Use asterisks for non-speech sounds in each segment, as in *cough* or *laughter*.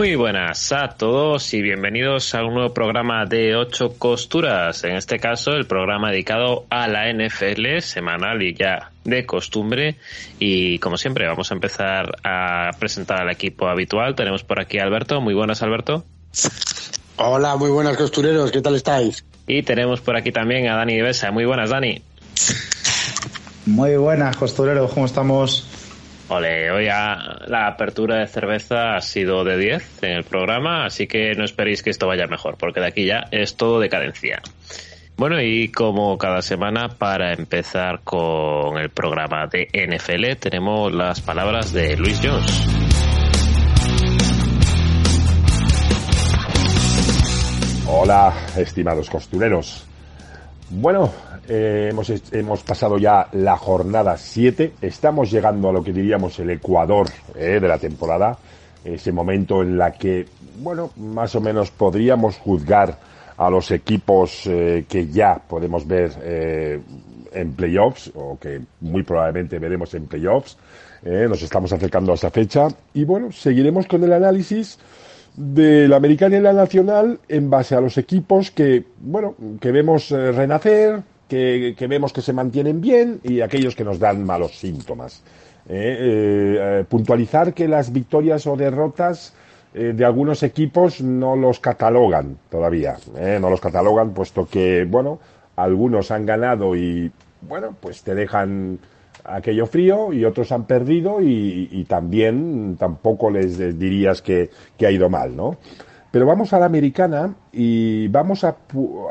Muy buenas a todos y bienvenidos a un nuevo programa de ocho costuras. En este caso, el programa dedicado a la NFL semanal y ya de costumbre. Y como siempre, vamos a empezar a presentar al equipo habitual. Tenemos por aquí a Alberto. Muy buenas, Alberto. Hola, muy buenas costureros. ¿Qué tal estáis? Y tenemos por aquí también a Dani Besa. Muy buenas, Dani. Muy buenas, costureros. ¿Cómo estamos? Ole, hoy la apertura de cerveza ha sido de 10 en el programa, así que no esperéis que esto vaya mejor, porque de aquí ya es todo decadencia. Bueno, y como cada semana, para empezar con el programa de NFL, tenemos las palabras de Luis Jones. Hola, estimados costureros. Bueno, eh, hemos, hemos, pasado ya la jornada 7. Estamos llegando a lo que diríamos el ecuador eh, de la temporada. Ese momento en la que, bueno, más o menos podríamos juzgar a los equipos eh, que ya podemos ver en playoffs o que muy probablemente veremos en playoffs. nos estamos acercando a esa fecha y bueno, seguiremos con el análisis de la americana y la nacional en base a los equipos que, bueno, que vemos renacer, que, vemos que se mantienen bien y aquellos que nos dan malos síntomas. Eh, eh, eh, puntualizar que las victorias o derrotas de algunos equipos no los catalogan todavía, no los catalogan puesto que, bueno, algunos han ganado y, bueno, pues te dejan aquello frío y otros han perdido y, también tampoco les dirías que, que ha ido mal, ¿no? Pero vamos a la americana y vamos a,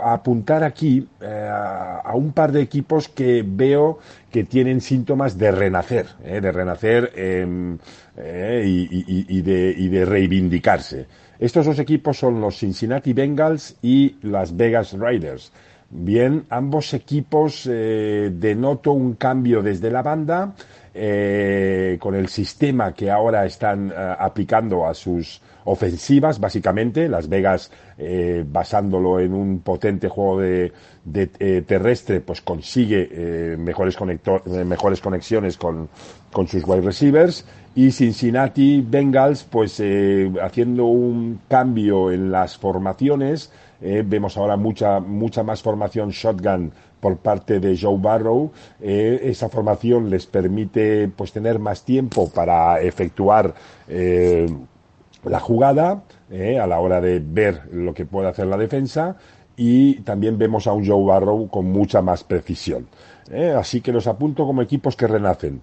apuntar aquí eh, a un par de equipos que veo que tienen síntomas de renacer, eh, de renacer em, eh, y, de, y, de, reivindicarse. Estos dos equipos son los Cincinnati Bengals y las Vegas Raiders. Bien, ambos equipos denoto un cambio desde la banda con el sistema que ahora están aplicando a sus ofensivas, básicamente. Las Vegas, eh, basándolo en un potente juego de, eh, terrestre, pues consigue eh, mejores, mejores conexiones con, con sus wide receivers. Y Cincinnati Bengals, pues haciendo un cambio en las formaciones. vemos ahora mucha, mucha más formación shotgun por parte de Joe Barrow. esa formación les permite pues tener más tiempo para efectuar la jugada eh, a la hora de ver lo que puede hacer la defensa y también vemos a un Joe Barrow con mucha más precisión. Eh, así que los apunto como equipos que renacen.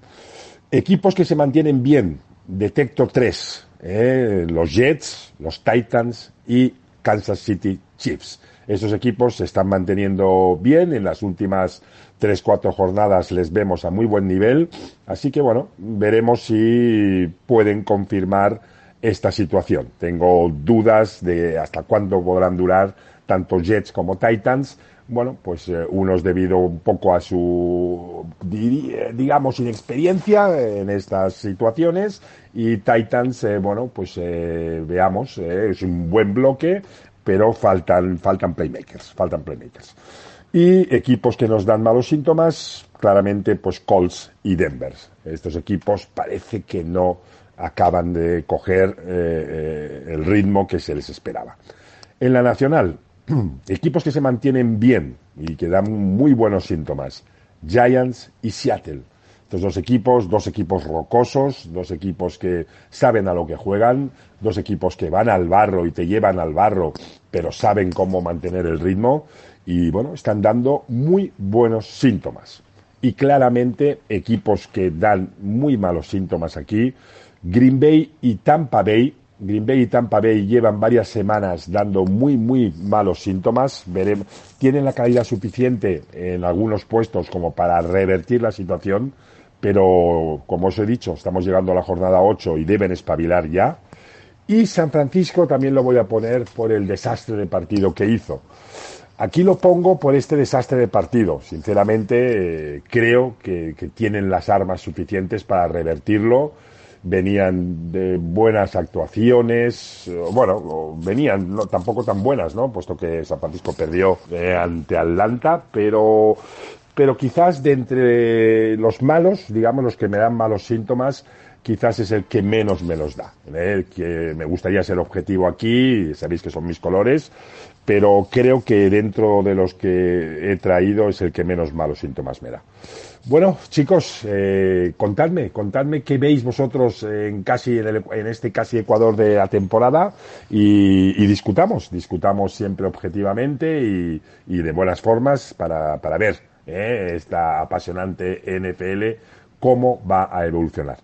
Equipos que se mantienen bien, detecto tres, eh, los Jets, los Titans y Kansas City Chiefs. Esos equipos se están manteniendo bien en las últimas tres, cuatro jornadas les vemos a muy buen nivel. Así que bueno, veremos si pueden confirmar esta situación. Tengo dudas de hasta cuándo podrán durar tanto Jets como Titans. Bueno, pues eh, unos debido un poco a su, digamos, inexperiencia en estas situaciones y Titans, eh, bueno, pues eh, veamos, es un buen bloque, pero faltan, faltan playmakers, faltan playmakers. Y equipos que nos dan malos síntomas, claramente, pues Colts y Denver. Estos equipos parece que no, acaban de coger eh, eh, el ritmo que se les esperaba. En la nacional, *clears throat* equipos que se mantienen bien y que dan muy buenos síntomas, Giants y Seattle. Estos dos equipos, dos equipos rocosos, dos equipos que saben a lo que juegan, dos equipos que van al barro y te llevan al barro, pero saben cómo mantener el ritmo y bueno, están dando muy buenos síntomas. Y claramente equipos que dan muy malos síntomas aquí Green Bay y Tampa Bay. Green Bay y Tampa Bay llevan varias semanas dando muy, muy malos síntomas. tienen la calidad suficiente en algunos puestos como para revertir la situación, pero como os he dicho, estamos llegando a la jornada 8 y deben espabilar ya. Y San Francisco también lo voy a poner por el desastre de partido que hizo. Aquí lo pongo por este desastre de partido. Sinceramente, eh, creo que tienen las armas suficientes para revertirlo venían de buenas actuaciones, bueno, venían no, tampoco tan buenas, ¿no? Puesto que San Francisco perdió eh, ante Atlanta, pero, pero quizás de entre los malos, digamos, los que me dan malos síntomas, quizás es el que menos me los da. ¿eh? Que me gustaría ser objetivo aquí, sabéis que son mis colores, pero creo que dentro de los que he traído es el que menos malos síntomas me da. Bueno, chicos, eh, contadme, contadme qué veis vosotros en casi en, este casi Ecuador de la temporada y, discutamos, discutamos siempre objetivamente y, de buenas formas para, para ver eh, esta apasionante NFL cómo va a evolucionar.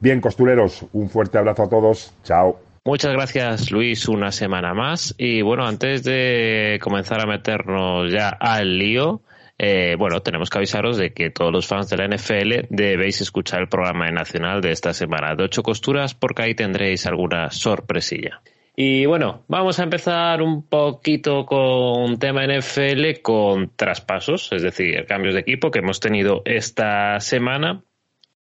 Bien, costureros, un fuerte abrazo a todos. Chao. Muchas gracias, Luis, una semana más. Y bueno, antes de comenzar a meternos ya al lío, eh, bueno, tenemos que avisaros de que todos los fans de la NFL debéis escuchar el programa nacional de esta semana de ocho costuras porque ahí tendréis alguna sorpresilla. Y bueno, vamos a empezar un poquito con tema NFL con traspasos, es decir, cambios de equipo que hemos tenido esta semana.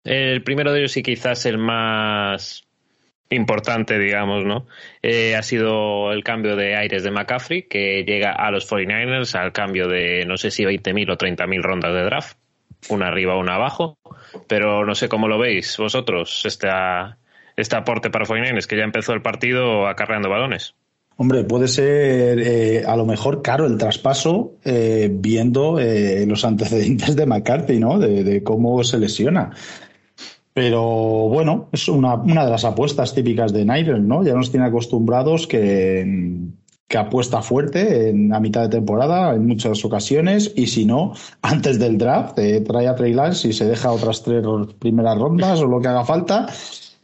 El primero de ellos y quizás el más importante, digamos, ¿no? Eh, ha sido el cambio de aires de McCaffrey, que llega a los 49ers al cambio de no sé si 20.000 o 30.000 rondas de draft, una arriba, una abajo, pero no sé cómo lo veis vosotros, este, este aporte para 49ers, que ya empezó el partido acarreando balones. Hombre, puede ser eh, a lo mejor caro el traspaso eh, viendo los antecedentes de McCarthy, ¿no? De, cómo se lesiona. Pero bueno, es una, una de las apuestas típicas de Nigel, ¿no? Ya nos tiene acostumbrados que, que apuesta fuerte en, a mitad de temporada en muchas ocasiones y si no, antes del draft, eh, trae a Trey Lance y se deja otras tres primeras rondas o lo que haga falta.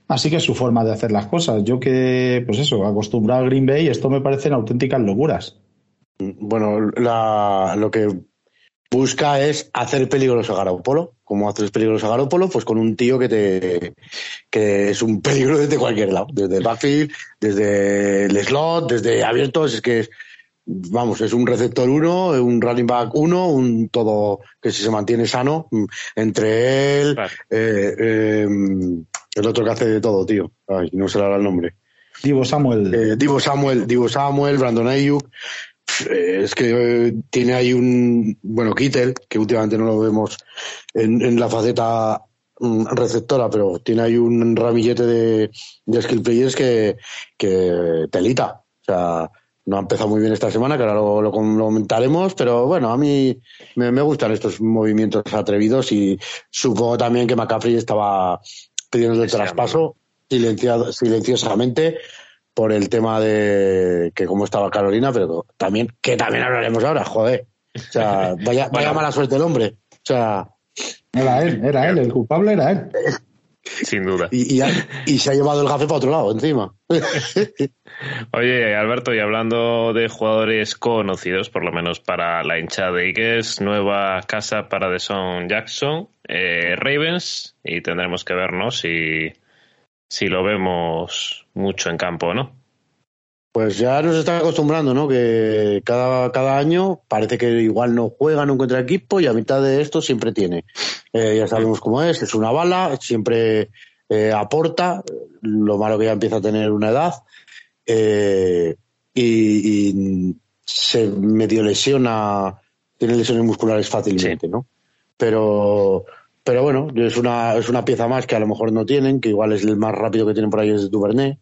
Así que es su forma de hacer las cosas. Yo que, pues eso, acostumbrado a Green Bay, esto me parecen auténticas locuras. Bueno, la, lo que busca es hacer peligroso a Garoppolo. Como haces peligroso a Garoppolo, pues con un tío que te que es un peligro desde cualquier lado, desde el backfield, desde el slot, desde abiertos, es que es, vamos, es un receptor uno, un running back uno, un todo que si se mantiene sano, mm, entre él, eh, eh, el otro que hace de todo, tío. Ay, no se le da el nombre. Divo Samuel. Eh, Divo Samuel, Divo Samuel, Brandon Ayuk. Es que eh, tiene ahí un, bueno, Kittel, que últimamente no lo vemos en, la faceta mm, receptora, pero tiene ahí un ramillete de, skill players que, que telita. O sea, no ha empezado muy bien esta semana, que ahora lo, comentaremos, pero bueno, a mí me, gustan estos movimientos atrevidos y supongo también que McCaffrey estaba pidiendo el traspaso silenciado, silenciosamente por el tema de que cómo estaba Carolina, pero también, que también hablaremos ahora, joder. O sea, *laughs* vaya, vaya mala suerte el hombre. O sea. Era él, era él, el culpable era él. Sin duda. Y, y, se ha llevado el gafe para otro lado, encima. *laughs* Oye, Alberto, y hablando de jugadores conocidos, por lo menos para la hinchada de Igues, nueva casa para Deson Jackson, eh, Ravens, y tendremos que vernos si si lo vemos mucho en campo, ¿no? Pues ya nos está acostumbrando, ¿no? Que cada, cada año parece que igual no juega, no encuentra equipo y a mitad de esto siempre tiene. Eh, ya sabemos cómo es, es una bala, siempre eh, aporta, lo malo que ya empieza a tener una edad eh, y, se medio lesiona, tiene lesiones musculares fácilmente, ¿no? Pero pero bueno, es una, es una pieza más que a lo mejor no tienen, que igual es el más rápido que tienen por ahí es Duvernay.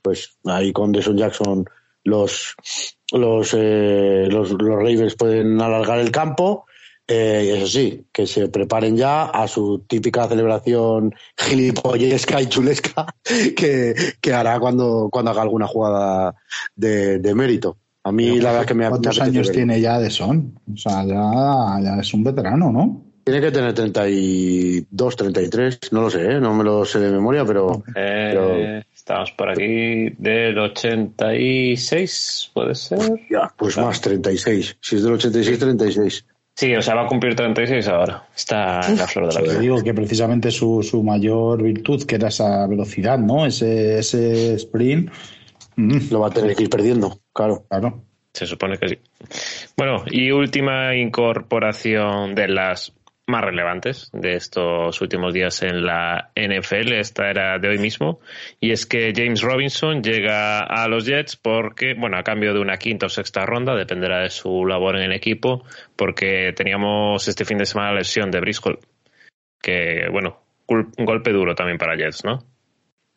Pues ahí con Deson Jackson los, los, eh, los, los Ravens pueden alargar el campo. Eh, eso sí, que se preparen ya a su típica celebración gilipollesca y chulesca *laughs* que, que hará cuando, cuando haga alguna jugada de, de mérito. A mí la verdad que me ¿Cuántos años tiene ya de son? O sea, ya, ya es un veterano, ¿no? Tiene que tener 32, 33, no lo sé, ¿eh? no me lo sé de memoria, pero, eh, Estamos por aquí del 86, ¿puede ser? Ya, pues más, 36. Si es del 86, 36. Sí, o sea, va a cumplir 36 ahora. Está en la flor de la vida. digo que precisamente su, su mayor virtud, que era esa velocidad, ¿no? Ese, ese sprint. Mm. Lo va a tener que ir perdiendo, claro. Claro. Se supone que sí. Bueno, y última incorporación de las más relevantes de estos últimos días en la NFL. Esta era de hoy mismo. Y es que James Robinson llega a los Jets porque, bueno, a cambio de una quinta o sexta ronda, dependerá de su labor en el equipo, porque teníamos este fin de semana la lesión de Briscoe, que, bueno, un golpe duro también para Jets, ¿no?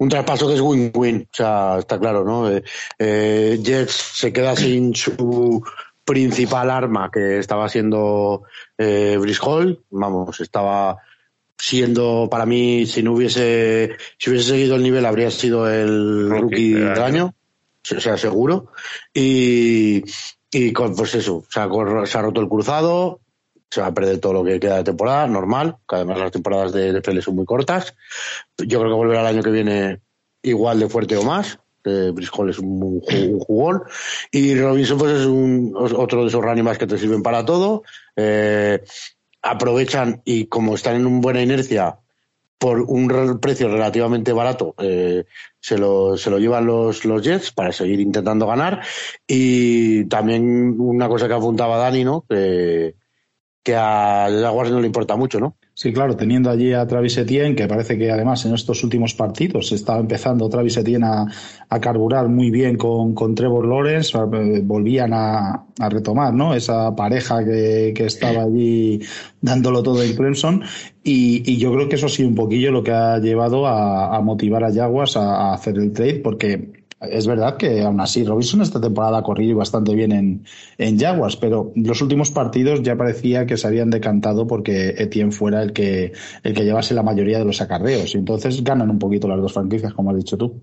Un traspaso que es win-win, o sea, está claro, ¿no? Eh, eh, Jets se queda sin su principal arma, que estaba siendo eh, Brice Hall, vamos, estaba siendo para mí, si no hubiese, si hubiese seguido el nivel, habría sido el rookie, del año, o sea, seguro. Y, y pues eso, se ha, se ha roto el cruzado, se va a perder todo lo que queda de temporada, normal, que además las temporadas de NFL son muy cortas. Yo creo que volverá el año que viene igual de fuerte o más. Eh, Briscoe es un, jugón. Y Robinson pues es un, otro de esos running que te sirven para todo. Eh, aprovechan y como están en una buena inercia por un precio relativamente barato, eh, se, lo, se lo llevan los, los Jets para seguir intentando ganar. Y también una cosa que apuntaba Dani, ¿no? que a Jaguars no le importa mucho, ¿no? Sí, claro, teniendo allí a Travis Etienne, que parece que además en estos últimos partidos estaba empezando Travis Etienne a, carburar muy bien con, con Trevor Lawrence, eh, volvían a, retomar ¿no? esa pareja que, estaba allí dándolo todo en Clemson. Y, yo creo que eso sido un poquillo lo que ha llevado a, motivar a Jaguars a hacer el trade, porque es verdad que aún así Robinson esta temporada ha corrido bastante bien en, en Jaguars, pero los últimos partidos ya parecía que se habían decantado porque Etienne fuera el que, el que llevase la mayoría de los acarreos. Entonces ganan un poquito las dos franquicias, como has dicho tú.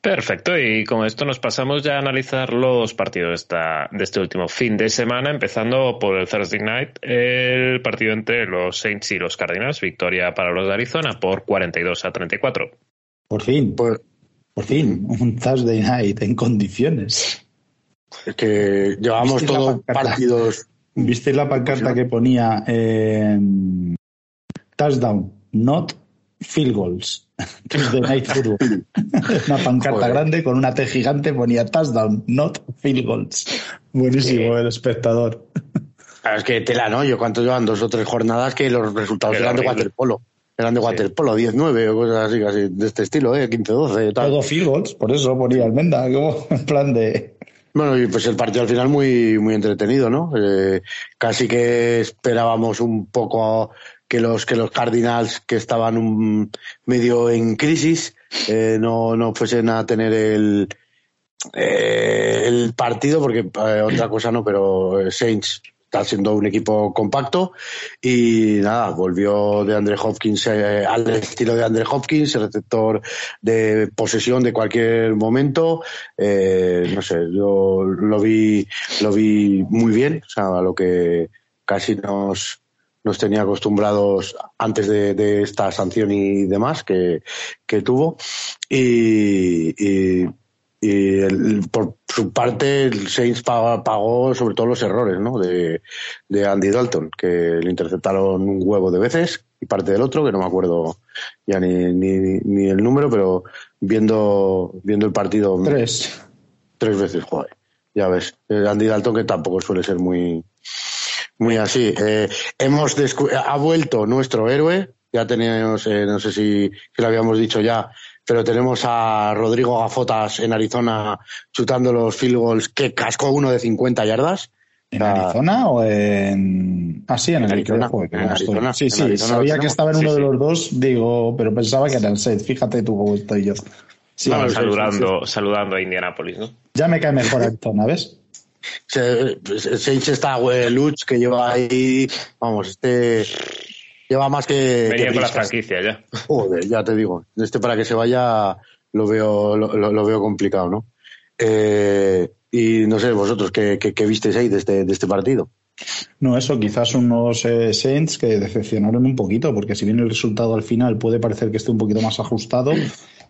Perfecto, y con esto nos pasamos ya a analizar los partidos de este último fin de semana, empezando por el Thursday Night, el partido entre los Saints y los Cardinals, victoria para los de Arizona por 42 a 34. Por fin. Pues por fin, un Thursday night en condiciones. Es que llevamos todos partidos. ¿Viste la pancarta que ponía eh, touchdown, not field goals? *laughs* Thursday night football. *laughs* una pancarta grande con una T gigante ponía touchdown, not field goals. Buenísimo el espectador. Es que tela, ¿no? Yo cuánto llevan dos o tres jornadas que los resultados eran de waterpolo eran de waterpolo, 10-9 o cosas así, casi de este estilo, ¿eh? 15-12. Todo field por eso ponía Almenda, *laughs* como en plan de... Bueno, y pues el partido al final muy, muy entretenido, ¿no? Eh, casi que esperábamos un poco que los, que los Cardinals, que estaban un, medio en crisis, eh, no, no fuesen a tener el, eh, el partido, porque otra cosa no, pero Saints está siendo un equipo compacto y nada, volvió de Andre Hopkins eh, al estilo de Andre Hopkins, el receptor de posesión de cualquier momento. Eh, no sé, yo lo vi, lo vi muy bien, o sea, a lo que casi nos, nos tenía acostumbrados antes de, esta sanción y demás que, que tuvo. y y por su parte el Saints pagó, sobre todo los errores ¿no? de, Andy Dalton, que le interceptaron un huevo de veces y parte del otro, que no me acuerdo ya ni, ni, el número, pero viendo, viendo el partido... Tres. Tres veces, joder. Ya ves, Andy Dalton que tampoco suele ser muy, muy así. Eh, hemos ha vuelto nuestro héroe, ya teníamos, eh, no sé si, si lo habíamos dicho ya, pero tenemos a Rodrigo Gafotas en Arizona chutando los field goals que cascó uno de 50 yardas. ¿En Arizona o en.? Ah, sí, en, Arizona. Sí, sí, sabía que estaba en uno de los dos, digo, pero pensaba que era el set. Fíjate tú cómo estoy yo. saludando, saludando a Indianapolis, ¿no? Ya me cae mejor *laughs* Arizona, ¿ves? Se, se, está Luch que lleva ahí, vamos, este Lleva más que. Venía con la franquicia ya. Joder, ya te digo. Este para que se vaya lo veo, lo, veo complicado, ¿no? Eh, y no sé, vosotros, ¿qué, qué, visteis ahí de este, de este partido? No, eso, quizás unos eh, Saints que decepcionaron un poquito, porque si bien el resultado al final puede parecer que esté un poquito más ajustado,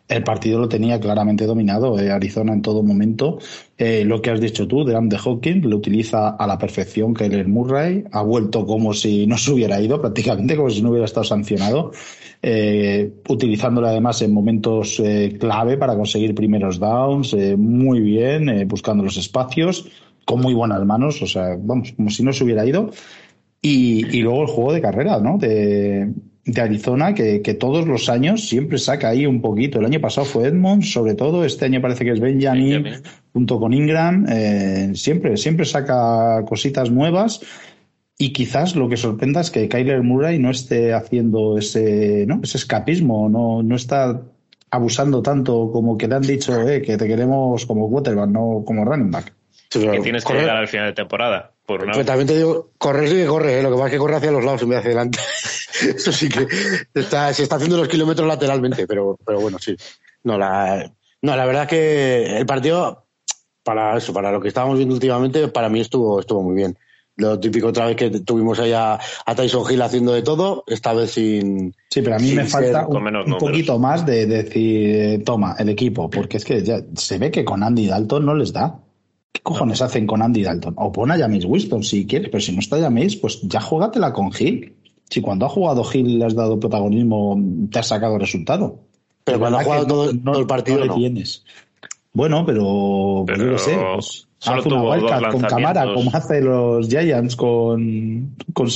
el partido lo tenía claramente dominado eh, Arizona en todo momento. Eh, lo que has dicho tú, de Andy Hawkins, lo utiliza a la perfección que el Murray, ha vuelto como si no se hubiera ido, prácticamente como si no hubiera estado sancionado, eh, utilizándolo además en momentos clave para conseguir primeros downs, muy bien, buscando los espacios, con muy buenas manos, o sea, vamos, como si no se hubiera ido. Y, y luego el juego de carrera, ¿no? De, de Arizona que, todos los años siempre saca ahí un poquito. El año pasado fue Edmond, sobre todo. Este año parece que es Benjamin, junto con Ingram. Eh, siempre, siempre saca cositas nuevas. Y quizás lo que sorprenda es que Kyler Murray no esté haciendo ese, ¿no? ese escapismo, no, no está abusando tanto como que le han dicho eh, que te queremos como quarterback, no como running back. que tienes que llegar al final de temporada. Por una... Pero también te digo, correr sí que corre, ¿eh? lo que pasa es que corre hacia los lados en vez de hacia adelante. *laughs* Eso sí que está, se está haciendo los kilómetros lateralmente, pero, pero bueno, sí. No, la, no, la verdad es que el partido, para eso, para lo que estábamos viendo últimamente, para mí estuvo, estuvo muy bien. Lo típico otra vez que tuvimos ahí a, Tyson Hill haciendo de todo, esta vez sin. Sí, pero a mí me falta un, un poquito más de, decir, eh, toma, el equipo, porque es que ya se ve que con Andy Dalton no les da. ¿Qué cojones hacen con Andy Dalton? O pon a James Winston si quieres, pero si no está James, pues ya jugatela con Hill. Si cuando ha jugado Hill le has dado protagonismo, te has sacado resultado. Pero cuando ha jugado todo, el partido. No, tienes. Bueno, pero, yo no sé. Pues, haz una wildcard con cámara, como hace los Giants con, con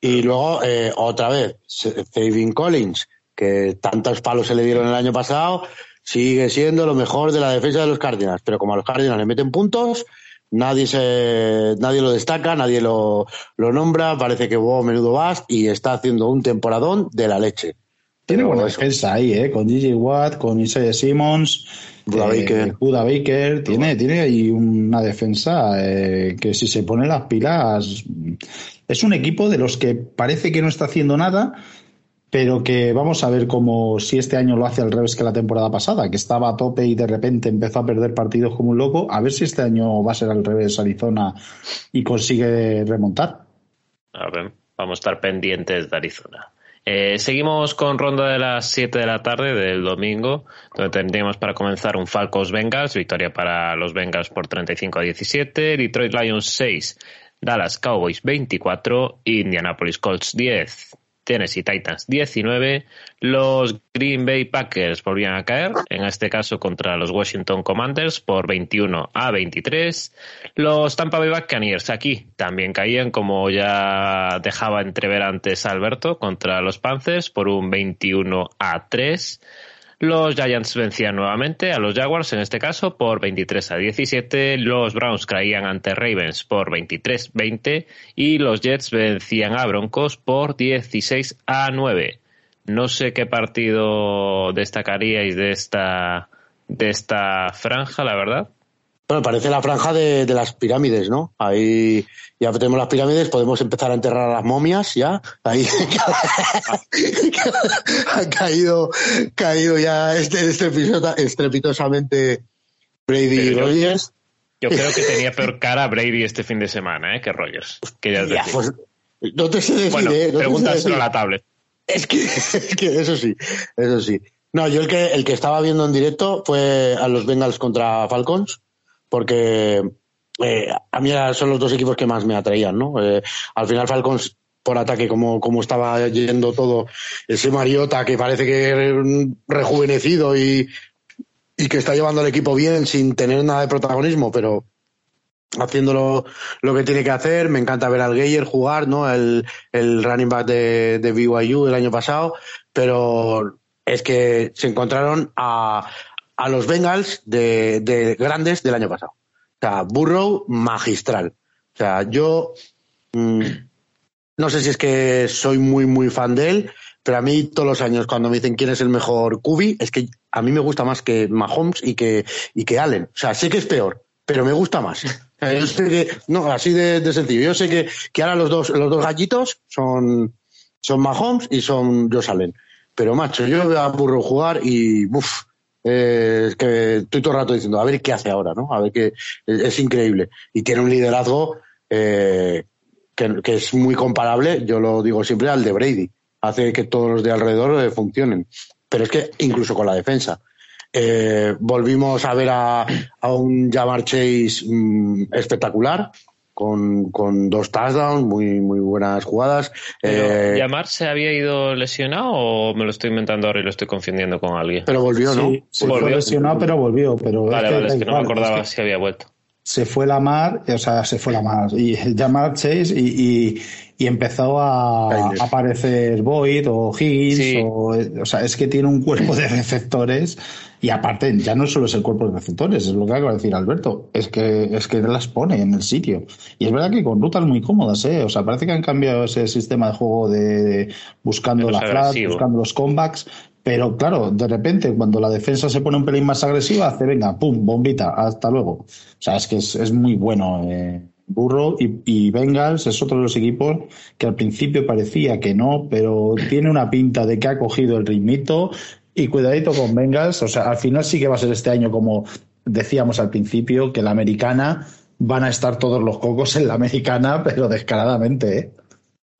Y luego, eh, otra vez, Saving Collins, que tantos palos se le dieron el año pasado, sigue siendo lo mejor de la defensa de los Cardinals. Pero como a los Cardinals le meten puntos, nadie se, nadie lo destaca, nadie lo, lo nombra, parece que hubo menudo vas y está haciendo un temporadón de la leche. Tiene buena defensa ahí, ¿eh? Con DJ Watt, con Isaiah Simmons, Buda eh, Baker. Buda Baker. Tiene, tiene ahí una defensa eh, que si se pone las pilas. Es un equipo de los que parece que no está haciendo nada, pero que vamos a ver cómo si este año lo hace al revés que la temporada pasada, que estaba a tope y de repente empezó a perder partidos como un loco. A ver si este año va a ser al revés Arizona y consigue remontar. A ver, vamos a estar pendientes de Arizona. Eh, seguimos con ronda de las 7 de la tarde del domingo, donde tendríamos para comenzar un Falcos Bengals, victoria para los Bengals por 35 a 17, Detroit Lions 6, Dallas Cowboys 24, Indianapolis Colts 10. Tennessee Titans. 19, los Green Bay Packers volvían a caer, en este caso contra los Washington Commanders por 21 a 23, los Tampa Bay Buccaneers aquí también caían como ya dejaba entrever antes Alberto contra los Panthers por un 21 a 3, los Giants vencían nuevamente a los Jaguars, en este caso, por 23 a 17. Los Browns caían ante Ravens por 23-20. Y los Jets vencían a Broncos por 16 a 9. No sé qué partido destacaríais de esta, de esta franja, la verdad. Bueno, parece la franja de, las pirámides, ¿no? Ahí ya tenemos las pirámides, podemos empezar a enterrar a las momias, ya. Ahí *laughs* ha caído, caído ya este, estrepitosamente Brady y Rogers. Yo creo que tenía peor cara Brady este fin de semana, ¿eh? Que Rogers. ya, pues, no te sé decir, bueno, ¿eh? pregúntaselo a la tablet. Es que, *laughs* es que eso sí, eso sí. No, yo el que, el que estaba viendo en directo fue a los Bengals contra Falcons porque eh, a mí son los dos equipos que más me atraían, ¿no? Eh, al final Falcons por ataque, como, como estaba yendo todo, ese Mariota que parece que rejuvenecido y, y que está llevando al equipo bien sin tener nada de protagonismo, pero haciéndolo lo que tiene que hacer. Me encanta ver al Geyer jugar, ¿no? El, el running back de, de BYU el año pasado, pero es que se encontraron a, a los Bengals de, de, grandes del año pasado. O sea, Burrow magistral. O sea, yo mm, no sé si es que soy muy, muy fan de él, pero a mí todos los años cuando me dicen quién es el mejor QB, es que a mí me gusta más que Mahomes y que, y que Allen. O sea, sé que es peor, pero me gusta más. *laughs* yo sé que, no, así de, de, sencillo. Yo sé que, que ahora los dos, los dos gallitos son, son Mahomes y son Josh Allen. Pero macho, yo veo a Burrow jugar y, uff, eh, que estoy todo el rato diciendo, a ver qué hace ahora, ¿no? A ver qué es, increíble. Y tiene un liderazgo eh, que, es muy comparable, yo lo digo siempre, al de Brady. Hace que todos los de alrededor eh, funcionen. Pero es que incluso con la defensa. volvimos a ver a, un Jamar Chase mm, espectacular, con, con dos touchdowns, muy, muy buenas jugadas. Eh, ¿Llamar se había ido lesionado o me lo estoy inventando ahora y lo estoy confundiendo con alguien? Pero volvió, ¿no? Sí, se volvió. lesionado, pero volvió. Pero vale, vale, es que no me acordaba si había vuelto. Se fue la mar, o sea, se fue la mar, y llamar Chase y, y, empezó a, aparecer Boyd o Higgins, o, o sea, es que tiene un cuerpo de receptores Y aparte, ya no solo es el cuerpo de receptores, es lo que acaba de decir Alberto, es que, es que las pone en el sitio. Y es verdad que con rutas muy cómodas, ¿eh? O sea, parece que han cambiado ese sistema de juego de, buscando la flat, buscando los comebacks, pero claro, de repente, cuando la defensa se pone un pelín más agresiva, hace, venga, pum, bombita, hasta luego. O sea, es que es, es muy bueno. Eh. Burro y, y, Bengals es otro de los equipos que al principio parecía que no, pero tiene una pinta de que ha cogido el ritmito y cuidadito con Bengals. O sea, al final sí que va a ser este año como decíamos al principio, que la americana van a estar todos los cocos en la americana, pero descaradamente, ¿eh?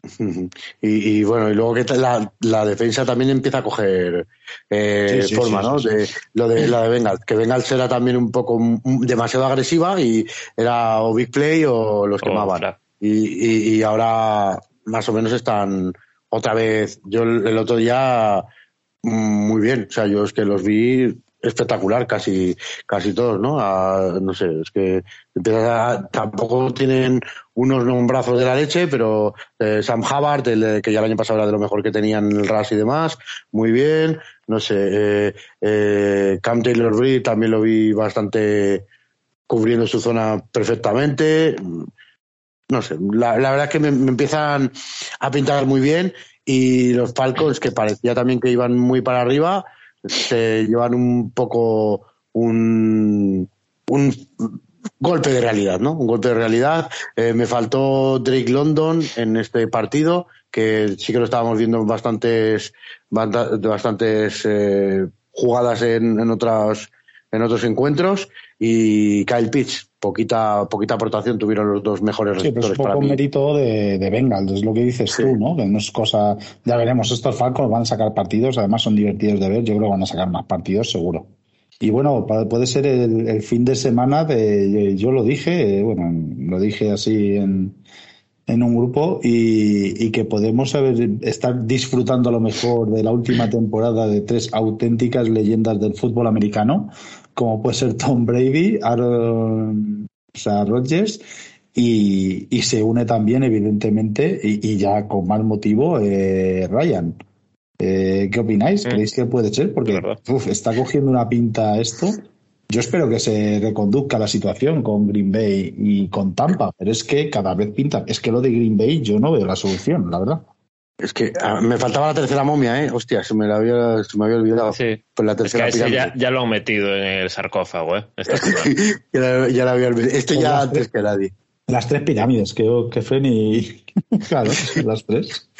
*laughs* Y, bueno, y luego que la, la, defensa también empieza a coger eh, forma, ¿no? De, lo de la de Bengals, que Bengals era también un poco demasiado agresiva y era o big play o los quemaban. y, y, ahora más o menos están otra vez. Yo el, otro día muy bien, o sea, yo es que los vi espectacular casi casi todos, ¿no? no sé, es que tampoco tienen unos nombrazos de la leche, pero eh, Sam Hubbard, el, que ya el año pasado era de lo mejor que tenían el RAS y demás, muy bien. No sé, eh, eh, Cam Taylor Britt también lo vi bastante cubriendo su zona perfectamente. No sé, la, verdad es que me, empiezan a pintar muy bien y los Falcons, que parecía también que iban muy para arriba, se llevan un poco un, un golpe de realidad, ¿no? Un golpe de realidad. Eh, me faltó Drake London en este partido, que sí que lo estábamos viendo en bastantes, bastantes eh, jugadas en, en, otras, en otros encuentros. Y Kyle Pitts, poquita, poquita aportación tuvieron los dos mejores sí, pero es poco mérito de, de Bengals, es lo que dices tú, ¿no? Que no es cosa. Ya veremos, estos Falcons van a sacar partidos, además son divertidos de ver, yo creo que van a sacar más partidos, seguro. Y bueno, puede ser el, fin de semana de, yo lo dije, bueno, lo dije así en, en un grupo y, que podemos estar disfrutando a lo mejor de la última temporada de tres auténticas leyendas del fútbol americano, como puede ser Tom Brady, Aaron o Rodgers y, y, se une también, evidentemente, y, y ya con más motivo, eh, Ryan. Eh, ¿Qué opináis? Mm. ¿Creéis que puede ser? Porque está cogiendo una pinta esto. Yo espero que se reconduzca la situación con Green Bay y con Tampa, pero es que cada vez pinta. Es que lo de Green Bay yo no veo la solución, la verdad. Es que ah, me faltaba la tercera momia, ¿eh? Hostia, se me, la había, se me había olvidado. Sí. Pues la tercera es que ya, ya, lo han metido en el sarcófago, ¿eh? *laughs* ya, ya la había olvidado. Esto ya antes que nadie. Las tres pirámides, que, que Fen y. *laughs* claro, *laughs* las tres.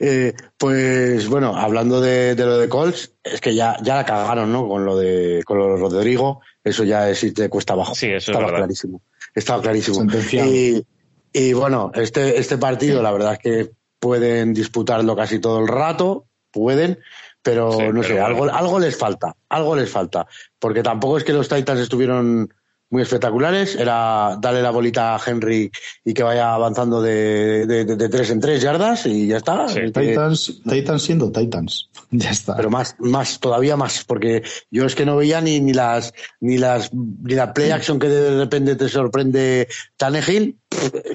Eh, pues bueno, hablando de, lo de Colts, es que ya, ya la cagaron, ¿no? Con lo de, con lo de Rodrigo, eso ya es te cuesta abajo. Sí, eso Estaba clarísimo. Estaba clarísimo. Y, y bueno, este, este partido, la verdad es que pueden disputarlo casi todo el rato, pueden, pero no sé, algo, algo les falta, algo les falta. Porque tampoco es que los Titans estuvieron muy espectaculares. Era darle la bolita a Henry y que vaya avanzando de, de, tres en tres yardas y ya está. Titans, Titans siendo Titans. *laughs* Ya está. Pero más, más, todavía más, porque yo es que no veía ni, ni las, ni las, ni la play action que de repente te sorprende Tannehill,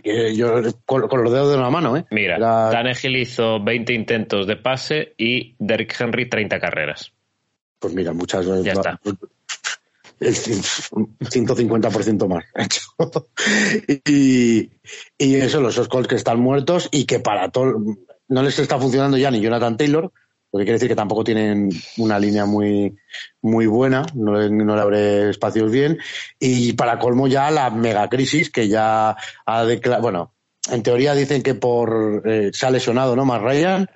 que yo con, los dedos de una mano, ¿eh? Mira, Tannehill hizo 20 intentos de pase y Derrick Henry 30 carreras. Pues mira, muchas Ya está *laughs* el 150% más. *laughs* y, y eso, los Oscars que están muertos y que para todo no les está funcionando ya ni Jonathan Taylor, lo que quiere decir que tampoco tienen una línea muy, muy buena, no, no le abre espacios bien. Y para colmo ya la megacrisis que ya ha declarado, bueno, en teoría dicen que por eh, se ha lesionado, ¿no? Más Ryan,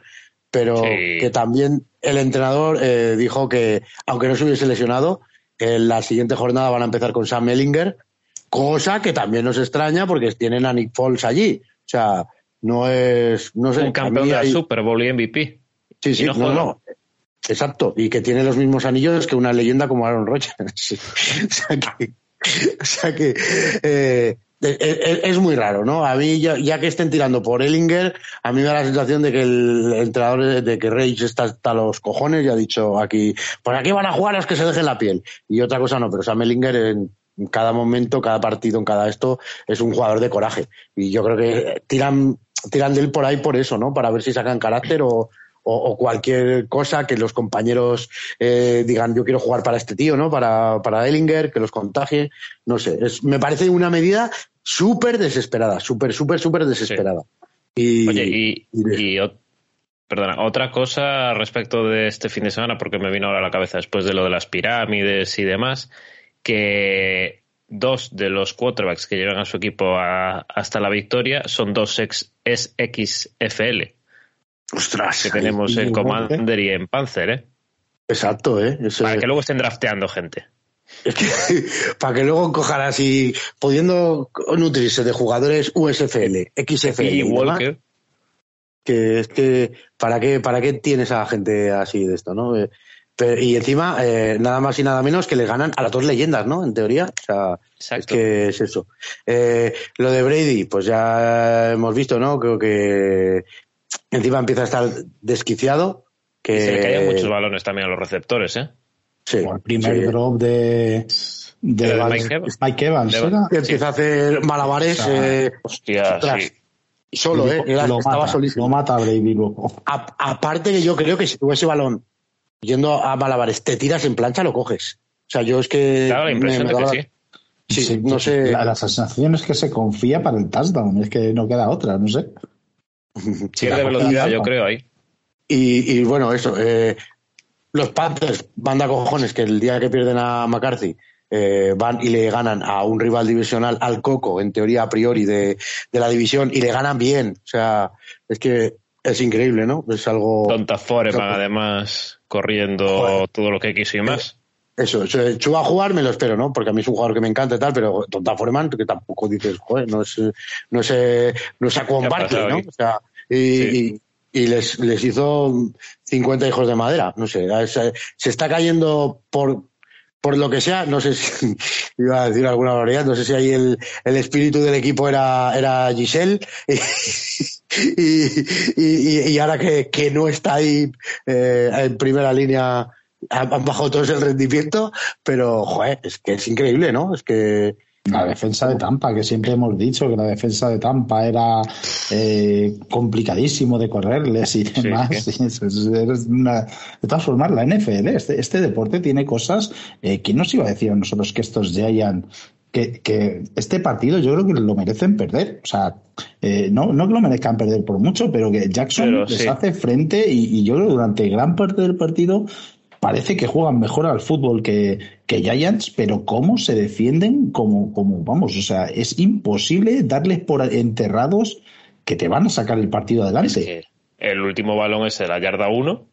pero que también el entrenador eh, dijo que aunque no se hubiese lesionado, en la siguiente jornada van a empezar con Sam Ellinger, cosa que también nos extraña porque tienen a Nick Foles allí. O sea, no es. No sé, Un campeón de la Super Bowl y MVP. Sí, sí, no, no, Exacto. Y que tiene los mismos anillos que una leyenda como Aaron Rodgers. *laughs* o sea que. O sea que eh, es muy raro, ¿no? A mí, ya, que estén tirando por Ellinger, a mí me da la sensación de que el entrenador de que Rage está hasta los cojones y ha dicho aquí, pues aquí van a jugar los que se dejen la piel. Y otra cosa no, pero Sam Ellinger en cada momento, cada partido, en cada esto, es un jugador de coraje. Y yo creo que tiran, tiran de él por ahí por eso, ¿no? Para ver si sacan carácter o, o, cualquier cosa que los compañeros eh, digan yo quiero jugar para este tío, ¿no? Para, para Ellinger, que los contagie, no sé, me parece una medida súper desesperada, súper, súper, súper desesperada. Y, Oye, y, perdona, otra cosa respecto de este fin de semana, porque me vino ahora a la cabeza después de lo de las pirámides y demás, que dos de los quarterbacks que llevan a su equipo hasta la victoria son dos ex, XFL. Ostras. Que tenemos en Commander y en Panzer, ¿eh? Exacto, ¿eh? Para que luego estén drafteando gente. Es que, *laughs* para que luego cojan así, pudiendo nutrirse de jugadores USFL, XFL. Y Walker. que es que, ¿para qué, ¿para qué tienes a la gente así de esto, no? Eh, y encima, eh, nada más y nada menos que le ganan a las dos leyendas, ¿no? En teoría. O sea, es que es eso. Eh, lo de Brady, pues ya hemos visto, ¿no? Creo que encima empieza a estar desquiciado. Que... se le caen muchos balones también a los receptores, ¿eh? Sí. el primer drop de, de, Mike, Evans. Que empieza a hacer malabares. eh, hostia, sí. Solo, ¿eh? lo, estaba mata, solísimo. Lo mata a Brady aparte que yo creo que si tuvo ese balón yendo a malabares, te tiras en plancha, lo coges. O sea, yo es que. Claro, la impresión me, que sí. Sí, no sé. La, sensación es que se confía para el touchdown, es que no queda otra, no sé. *laughs* Pierde velocidad, yo creo, ahí. Y, y bueno, eso. Eh, los Panthers, banda cojones, que el día que pierden a McCarthy, eh, van y le ganan a un rival divisional al Coco, en teoría a priori de, de, la división, y le ganan bien. O sea, es que es increíble, ¿no? Es algo. Tonta Foreman, además, corriendo todo lo que quiso y más. Eso, Chuba a jugar me lo espero, ¿no? Porque a mí es un jugador que me encanta y tal, pero Tonta Foreman, que tampoco dices, joder, no es, no es, no es ¿no? O sea, y, y, les, les hizo 50 hijos de madera, no sé, se está cayendo por, por lo que sea, no sé si *laughs* iba a decir alguna barbaridad, no sé si ahí el, el espíritu del equipo era, era Giselle *laughs* y, y, y, ahora que, que, no está ahí eh, en primera línea han bajado todos el rendimiento, pero es que es increíble, ¿no? Es que la defensa de Tampa, que siempre hemos dicho que la defensa de Tampa era eh, complicadísimo de correrles y demás. *laughs* De todas formas, la NFL, este, este deporte tiene cosas. Eh, ¿Quién nos iba a decir a nosotros que estos Giants que, que, este partido yo creo que lo merecen perder. O sea, eh, no, no que lo merezcan perder por mucho, pero que Jackson les hace frente y, y, yo creo que durante gran parte del partido parece que juegan mejor al fútbol que, que Giants, pero cómo se defienden como, como, vamos, o sea, es imposible darles por enterrados que te van a sacar el partido adelante. el último balón es de la yarda 1.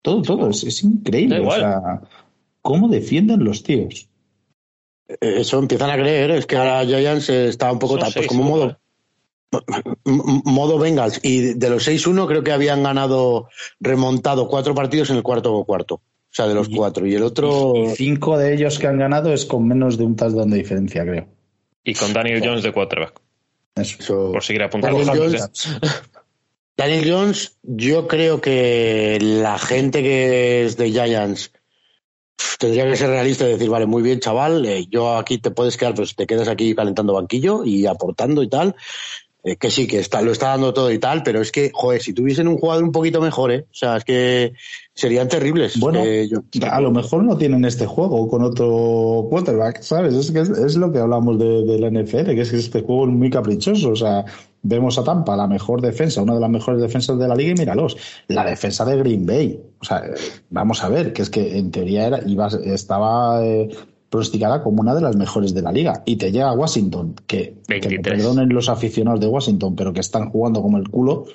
Todo, todo, es, increíble. O sea, cómo defienden los tíos. Eh, eso empiezan a creer, es que ahora Giants está un poco pues como modo modo Bengals y de los 6-1 creo que habían ganado remontado cuatro partidos en el cuarto cuarto. O sea, de los cuatro. Y el otro. cinco de ellos que han ganado es con menos de un touchdown de diferencia, creo. Y con Daniel Jones de quarterback. Eso. Por seguir apuntando. Daniel Jones, Daniel Jones, yo creo que la gente que es de Giants tendría que ser realista y decir, vale, muy bien, chaval, eh, yo aquí te puedes quedar, pues te quedas aquí calentando banquillo y aportando y tal. Eh, que sí, que está, lo está dando todo y tal, pero es que, joder, si tuviesen un jugador un poquito mejor, ¿eh? O sea, es que serían terribles. Bueno, a lo mejor no tienen este juego con otro quarterback, ¿sabes? Es que es, lo que hablamos de, de, la NFL, que es que este juego es muy caprichoso. O sea, vemos a Tampa, la mejor defensa, una de las mejores defensas de la liga, y míralos, la defensa de Green Bay. O sea, vamos a ver, que es que en teoría era, iba, estaba eh, pronosticada como una de las mejores de la liga. Y te llega a Washington, que, que perdonen los aficionados de Washington, pero que están jugando como el culo.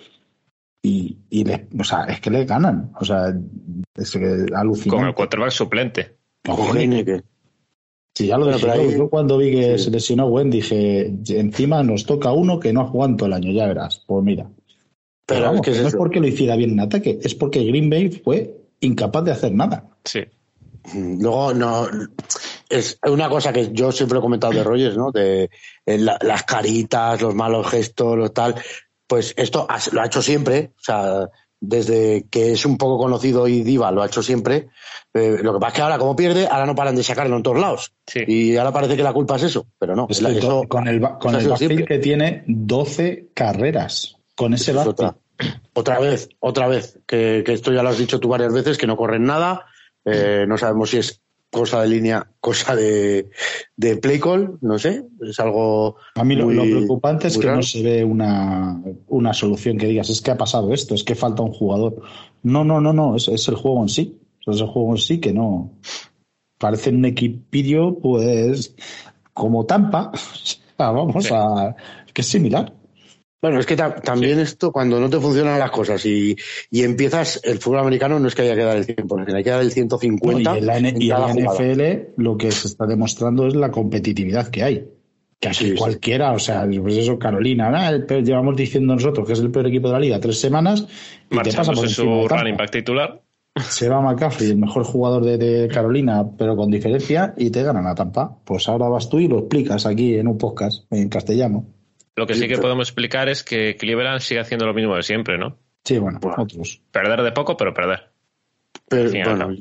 Y, y o sea, es que le ganan. O sea, es que alucinante. Como el quarterback suplente. Sí, ya lo de Yo cuando vi que se lesionó Gwen dije, encima nos toca uno que no ha jugado en todo el año, ya verás. Pues mira. Pero, que no es porque lo hiciera bien en ataque, es porque Green Bay fue incapaz de hacer nada. Sí. Luego, no, es una cosa que yo siempre he comentado de *clears throat* Rogers, ¿no? De las caritas, los malos gestos, lo tal. Pues esto lo ha hecho siempre, o sea, desde que es un poco conocido y diva, lo ha hecho siempre. Eh, lo que pasa es que ahora, como pierde, ahora no paran de sacarlo en todos lados. Y ahora parece que la culpa es eso, pero no. con el, con el que tiene 12 carreras con ese backfield. otra vez, otra vez, que, que, esto ya lo has dicho tú varias veces, que no corren nada. Eh, no sabemos si es cosa de línea, cosa de, de play call, no sé, es algo. A mí lo, preocupante es que no se ve una, una, solución que digas, es que ha pasado esto, es que falta un jugador. No, no, no, no, es, es el juego en sí. Es el juego en sí que no. Parece un equipidio, pues, como Tampa. *laughs* vamos a. que es similar. Bueno, es que también esto, cuando no te funcionan las cosas y, y, empiezas, el fútbol americano no es que haya que dar el 100%, hay que dar el 150. y en la, NFL lo que se está demostrando es la competitividad que hay. Que así cualquiera, o sea, pues eso, Carolina, llevamos diciendo nosotros que es el peor equipo de la liga tres semanas. Y te pasa por su running back titular. Se va McCaffrey, el mejor jugador de, de, Carolina, pero con diferencia, y te ganan a Tampa. Pues ahora vas tú y lo explicas aquí en un podcast en castellano. Lo que sí que podemos explicar es que Cleveland sigue haciendo lo mismo de siempre, ¿no? Sí, bueno, otros. Perder de poco, pero perder. bueno,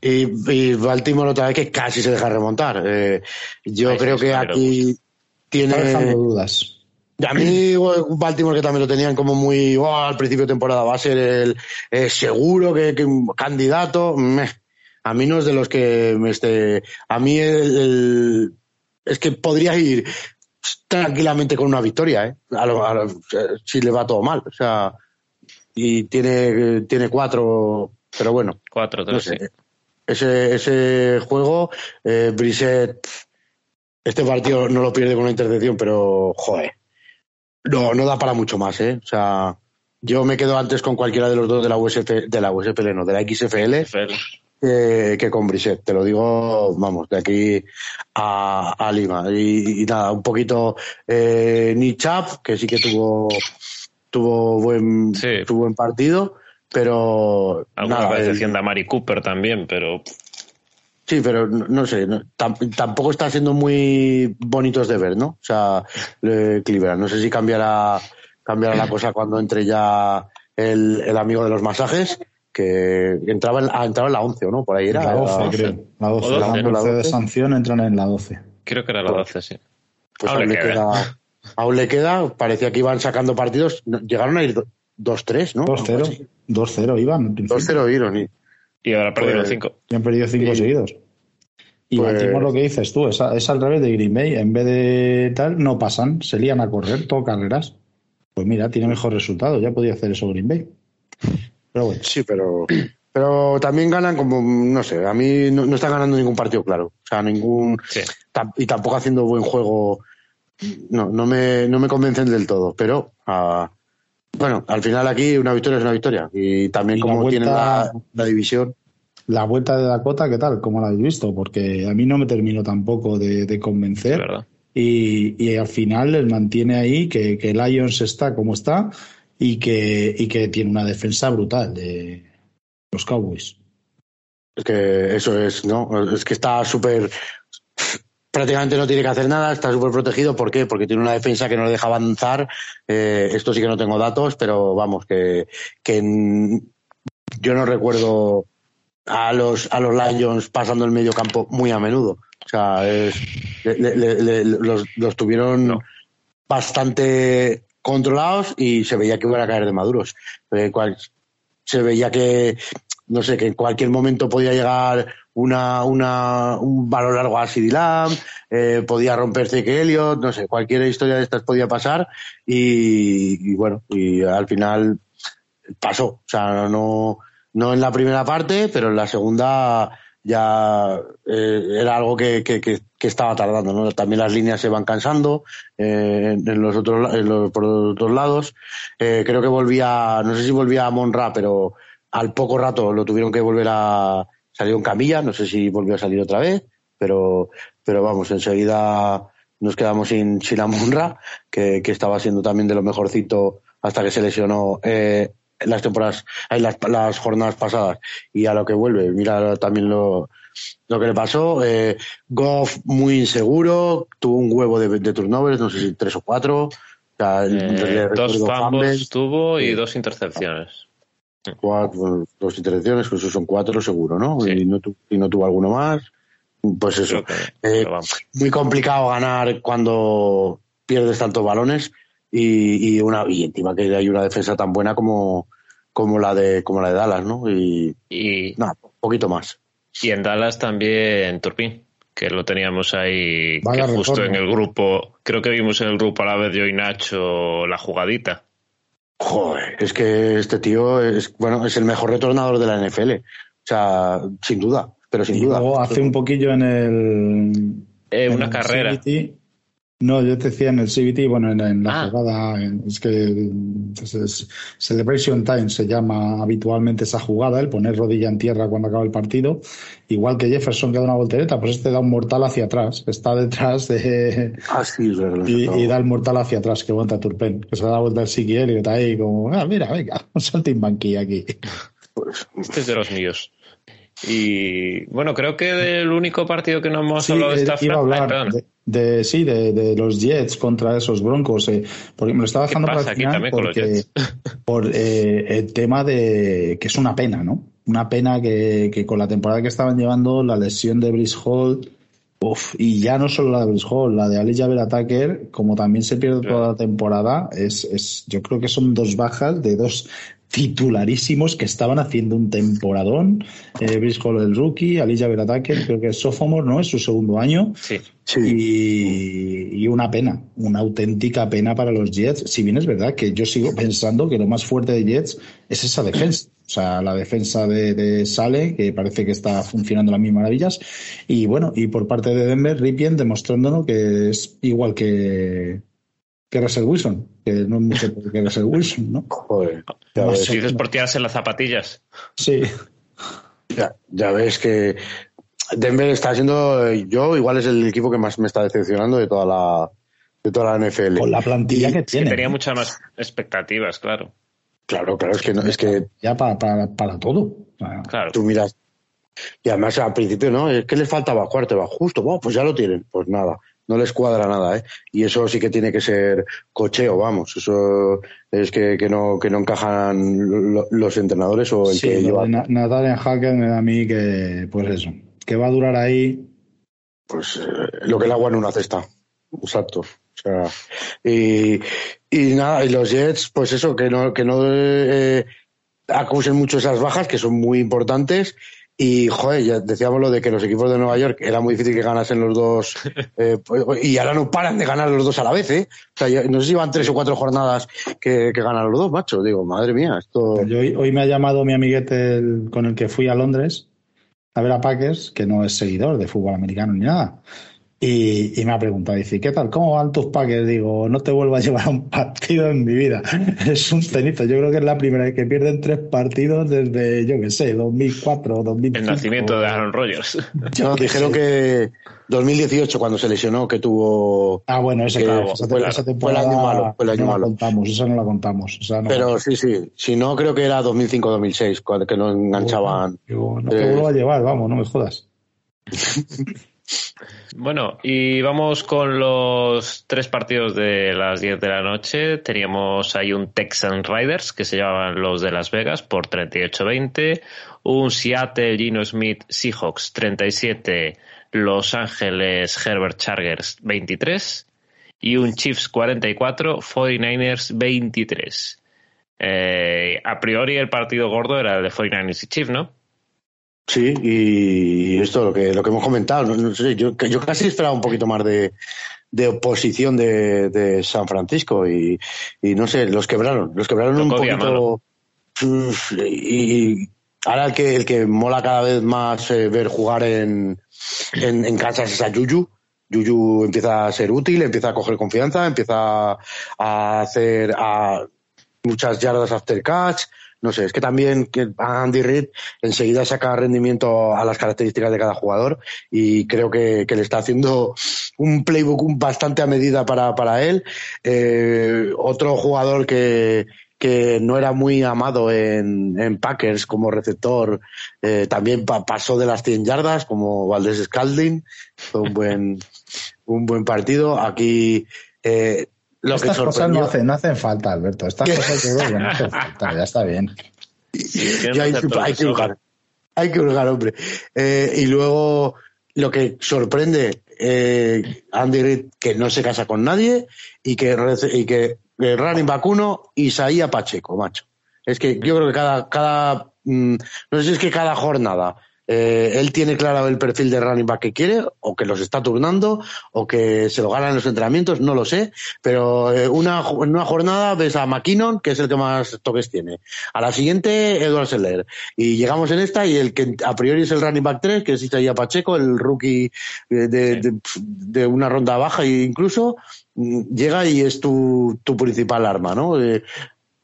y, y, Baltimore otra vez que casi se deja remontar. Eh, yo creo que aquí tiene. dudas. A mí, Baltimore, que también lo tenían como muy. Oh, al principio de temporada va a ser el eh, seguro que, que, un candidato. a mí no es de los que me esté. A mí el, es que podría ir tranquilamente con una victoria, ¿eh? si le va todo mal. O sea, y tiene, tiene cuatro, pero bueno. Cuatro, tres, Ese, ese juego, eh, Brisset, este partido no lo pierde con una intercepción, pero, joder, no, no da para mucho más, ¿eh? O sea, yo me quedo antes con cualquiera de los dos de la USF, de la USFL, no, de la XFL que, con Brisset. Te lo digo, vamos, de aquí a, Lima. Y, nada, un poquito eh, Nichap, que sí que tuvo tuvo buen, tuvo buen partido, pero. Alguna vez a Mari Cooper también, pero. Sí, pero no, sé, tampoco está siendo muy bonitos de ver, ¿no? O sea, Cleveland. No sé si cambiará, cambiará la cosa cuando entre ya el, el amigo de los masajes que entraba en, ah, entraba en la 11 o no, por ahí era. La 12, creo. La 12, la 12, de sanción entran en la 12. Creo que era la 12, sí. Pues aún, le queda. aún le queda, parecía que iban sacando partidos, llegaron a ir 2-3, ¿no? 2-0, 2-0 iban. 2-0 iban. Y, ahora perdieron 5. Pues, y han perdido 5 seguidos. Y pues, lo que dices tú, es, es, al revés de Green Bay. En vez de tal, no pasan, se lían a correr, todo carreras. Pues mira, tiene mejor resultado, ya podía hacer eso Green Bay. Pero Sí, pero, *clears throat* pero también ganan como, no sé, a mí no, no están ganando ningún partido claro. O sea, ningún. Y tampoco haciendo buen juego. No, no me, no me convencen del todo. Pero, uh, bueno, al final aquí una victoria es una victoria. Y también como tiene la, división. La vuelta de Dakota, ¿qué tal? ¿Cómo la habéis visto? Porque a mí no me terminó tampoco de, de convencer. Y, y, al final les mantiene ahí que, que Lions está como está y que, y que tiene una defensa brutal de los Cowboys. Es que eso es, ¿no? Es que está súper. Prácticamente no tiene que hacer nada, está súper protegido. ¿Por qué? Porque tiene una defensa que no le deja avanzar. Eh, esto sí que no tengo datos, pero vamos, que, que yo no recuerdo a los, a los Lions pasando el medio campo muy a menudo. O sea, es, los, los, tuvieron bastante controlados y se veía que iban a caer de maduros. Eh, se veía que, no sé, que en cualquier momento podía llegar una, una, un balón largo a Sidney eh, podía romperse que Elliot, no sé, cualquier historia de estas podía pasar y, bueno, y al final pasó. O sea, no, no en la primera parte, pero en la segunda ya eh, era algo que, que, que, estaba tardando. ¿no? También las líneas se van cansando eh, en los otros, en los, por los otros lados. Eh, creo que volvía, no sé si volvía a Monra, pero al poco rato lo tuvieron que volver a salir en camilla. No sé si volvió a salir otra vez, pero, pero vamos, enseguida nos quedamos sin, sin Monra, que, que estaba siendo también de lo mejorcito hasta que se lesionó eh, las temporadas, las, las jornadas pasadas y a lo que vuelve. Mira también lo, lo que le pasó. Eh, Goff muy inseguro, tuvo un huevo de, de turnovers, no sé si tres o cuatro. Eh, dos fumbles tuvo y dos intercepciones. Cuatro, dos intercepciones, que eso son cuatro seguro, ¿no? Y, no y no tuvo alguno más. Pues eso. Eh, muy complicado ganar cuando pierdes tantos balones y, y una y encima que hay una defensa tan buena como, como la de como la de Dallas, ¿no? Y, Y, nada, un poquito más. y en Dallas también Turpin, que lo teníamos ahí, que justo en el grupo, creo que vimos en el grupo a la vez yo y Nacho la jugadita. Joder, es que este tío es bueno, es el mejor retornador de la NFL. O sea, sin duda, pero sin Y duda. luego hace un poquillo en el. Eh, en una el carrera. No, yo te decía en el CBT, bueno, en, en la Ah. jugada, en- es que es- es- Celebration Time se llama habitualmente esa jugada, el poner rodilla en tierra cuando acaba el partido. Igual que Jefferson que da una voltereta, pues este da un mortal hacia atrás, está detrás de. Ah, sí, Y, y da el mortal hacia atrás, que aguanta Turpen, que se da la vuelta al Siki y está ahí como, ah, mira, venga, *laughs* un saltimbanqui aquí. Pues, Este es de los míos. Y bueno, creo que del único partido que no hemos Sí, hablado de esta iba franja- hablar de, de- sí, de, de los Jets contra esos Broncos, eh, porque me lo estaba ¿Qué dejando para el final porque *laughs* por eh, el tema de que es una pena, ¿no? Una pena que, que con la temporada que estaban llevando, la lesión de Brice Hall, uf, y ya no solo la de Brice Hall, la de Ali Jaber Tucker, como también se pierde toda la temporada, es, es, yo creo que son dos bajas de dos titularísimos que estaban haciendo un temporadón. Eh, Brice Hall el rookie, Ali Jaber Tucker, creo que es sophomore, ¿no? Es su segundo año. Sí. sí. Y, y una pena, una auténtica pena para los Jets. Si bien es verdad que yo sigo pensando que lo más fuerte de Jets es esa defensa. O sea, la defensa de, de Sale, que parece que está funcionando a las mil maravillas. Y bueno, y por parte de Denver, Ripien demostrándonos que es igual que, que Russell Wilson, que no es mucho que Russell Wilson, ¿no? Joder, ya ves, sé. Dices por tirarse las zapatillas. Sí, ya, ya ves que Denver está siendo, yo igual es el equipo que más me está decepcionando de toda la de toda la NFL. con la plantilla Y- que Que tiene. tenía muchas más expectativas, claro. Claro, claro, es que no, es que Ya para, para, para todo. Claro. tú miras y además al principio no, es que les faltaba cuarto, va justo, bueno, pues ya lo tienen, pues nada, no les cuadra nada, ¿eh? Y eso sí que tiene que ser cocheo, vamos, eso es que, que no que no encajan lo- los entrenadores o el Sí, que lleva de Na- Nathaniel Hacker me da a mí que, pues eso, que va a durar ahí. pues eh, lo que el agua en una cesta. Exacto. O sea, y, y nada, y los Jets, pues eso, que no, que no eh, acusen mucho esas bajas, que son muy importantes. Y, joder, ya decíamos lo de que los equipos de Nueva York era muy difícil que ganasen los dos, *laughs* eh, pues, y ahora no paran de ganar los dos a la vez, ¿eh? O sea, ya- no sé si van tres o cuatro jornadas que, que ganan los dos, macho. Digo, madre mía, esto. Yo hoy, hoy me ha llamado mi amiguete el- con el que fui a Londres a ver a Packers, que no es seguidor de fútbol americano ni nada. Y, y me ha preguntado, dice, ¿qué tal? ¿Cómo van tus Packers? Digo, no te vuelvo a llevar a un partido en mi vida. *laughs* Es un cenito. Yo creo que es la primera vez que pierden tres partidos desde, yo qué sé, 2004 o 2005. El nacimiento de Aaron Rodgers. *laughs* No, dijeron sé. que 2018, cuando se lesionó, que tuvo Ah, bueno, ese que claro, fue esa, el- fue año malo, fue el año no malo. la contamos, esa no la contamos. esa no- Pero sí, sí. Si no, creo que era 2005-2006, cuando que no enganchaban. Digo, no te Eh, vuelvo a llevar, vamos, no me jodas. *laughs* Bueno, y vamos con los tres partidos de las 10 de la noche. Teníamos ahí un Texan Riders, que se llamaban los de Las Vegas, por 38-20. Un Seattle Gino Smith Seahawks 37, Los Ángeles Herbert Chargers 23. Y un Chiefs 44, 49ers 23. Eh, a priori el partido gordo era el de 49ers y Chiefs, ¿no? Sí, y esto lo que lo que hemos comentado, no, no sé, yo, yo casi esperaba un poquito más de, de oposición de, de San Francisco y, y no sé, los quebraron, los quebraron un Tocó poquito. Y ahora el que el que mola cada vez más eh, ver jugar en, en, en Kansas es a Yuyu. Yuyu empieza a ser útil, empieza a coger confianza, empieza a hacer a muchas yardas after catch. No sé, es que también que Andy Reid enseguida saca rendimiento a las características de cada jugador y creo que, le está haciendo un playbook bastante a medida para, para él. Eh, otro jugador que, que no era muy amado en, Packers como receptor, eh, también pa- pasó de las 100 yardas como Valdés Scalding. Fue un buen, un buen partido. Aquí eh, lo Estas que cosas no hacen, no hacen falta, Alberto. Estas cosas yo creo que no hacen falta, ya está bien. Hay, que- hay que profesor. hurgar. Hay que hurgar, hombre. Eh, y luego, lo que sorprende, eh, Andy Reid, que no se casa con nadie y que, y que eh, running back 1, Isaías Pacheco, macho. Es que yo creo que cada, cada, mm, no sé si es que cada jornada eh, él tiene claro el perfil de running back que quiere, o que los está turnando, o que se lo gana en los entrenamientos, no lo sé. Pero eh, una, en una jornada ves a McKinnon, que es el que más toques tiene. A la siguiente, Edward Seller. Y llegamos en esta, y el que a priori es el running back 3, que es Isaías Pacheco, el rookie de, de, de, una ronda baja e incluso, mm, llega y es tu, tu principal arma, ¿no? Eh,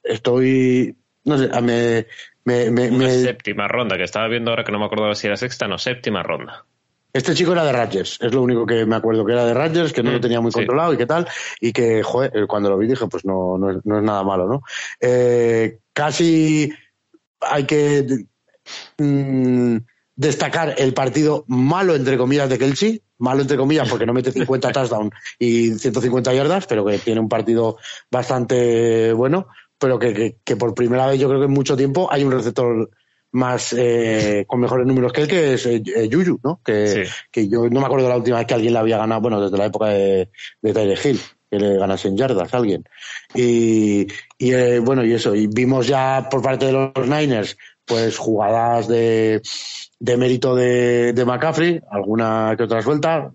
estoy, no sé, me, me, me, séptima ronda, que estaba viendo ahora que no me acordaba si era sexta, no, séptima ronda. Este chico era de Rangers, es lo único que me acuerdo que era de Rangers, que no lo mm, tenía muy controlado y qué tal, y que, joder, eh, cuando lo vi dije, pues no, no, es, nada malo, ¿no? Eh, casi hay que mm, destacar el partido malo, entre comillas, de Kelsey, malo entre comillas porque no mete 50 *laughs* touchdowns y 150 yardas, pero que tiene un partido bastante bueno pero que, que, por primera vez yo creo que en mucho tiempo hay un receptor más eh, con mejores números que él, que es eh, Yuyu, ¿no? Que, que yo no me acuerdo de la última vez que alguien le había ganado, bueno, desde la época de, de Tyler Hill, que le ganase en yardas a alguien. Y, y eh, bueno, y eso, y vimos ya por parte de los Niners, pues jugadas de, de mérito de, de McCaffrey, alguna que otra suelta,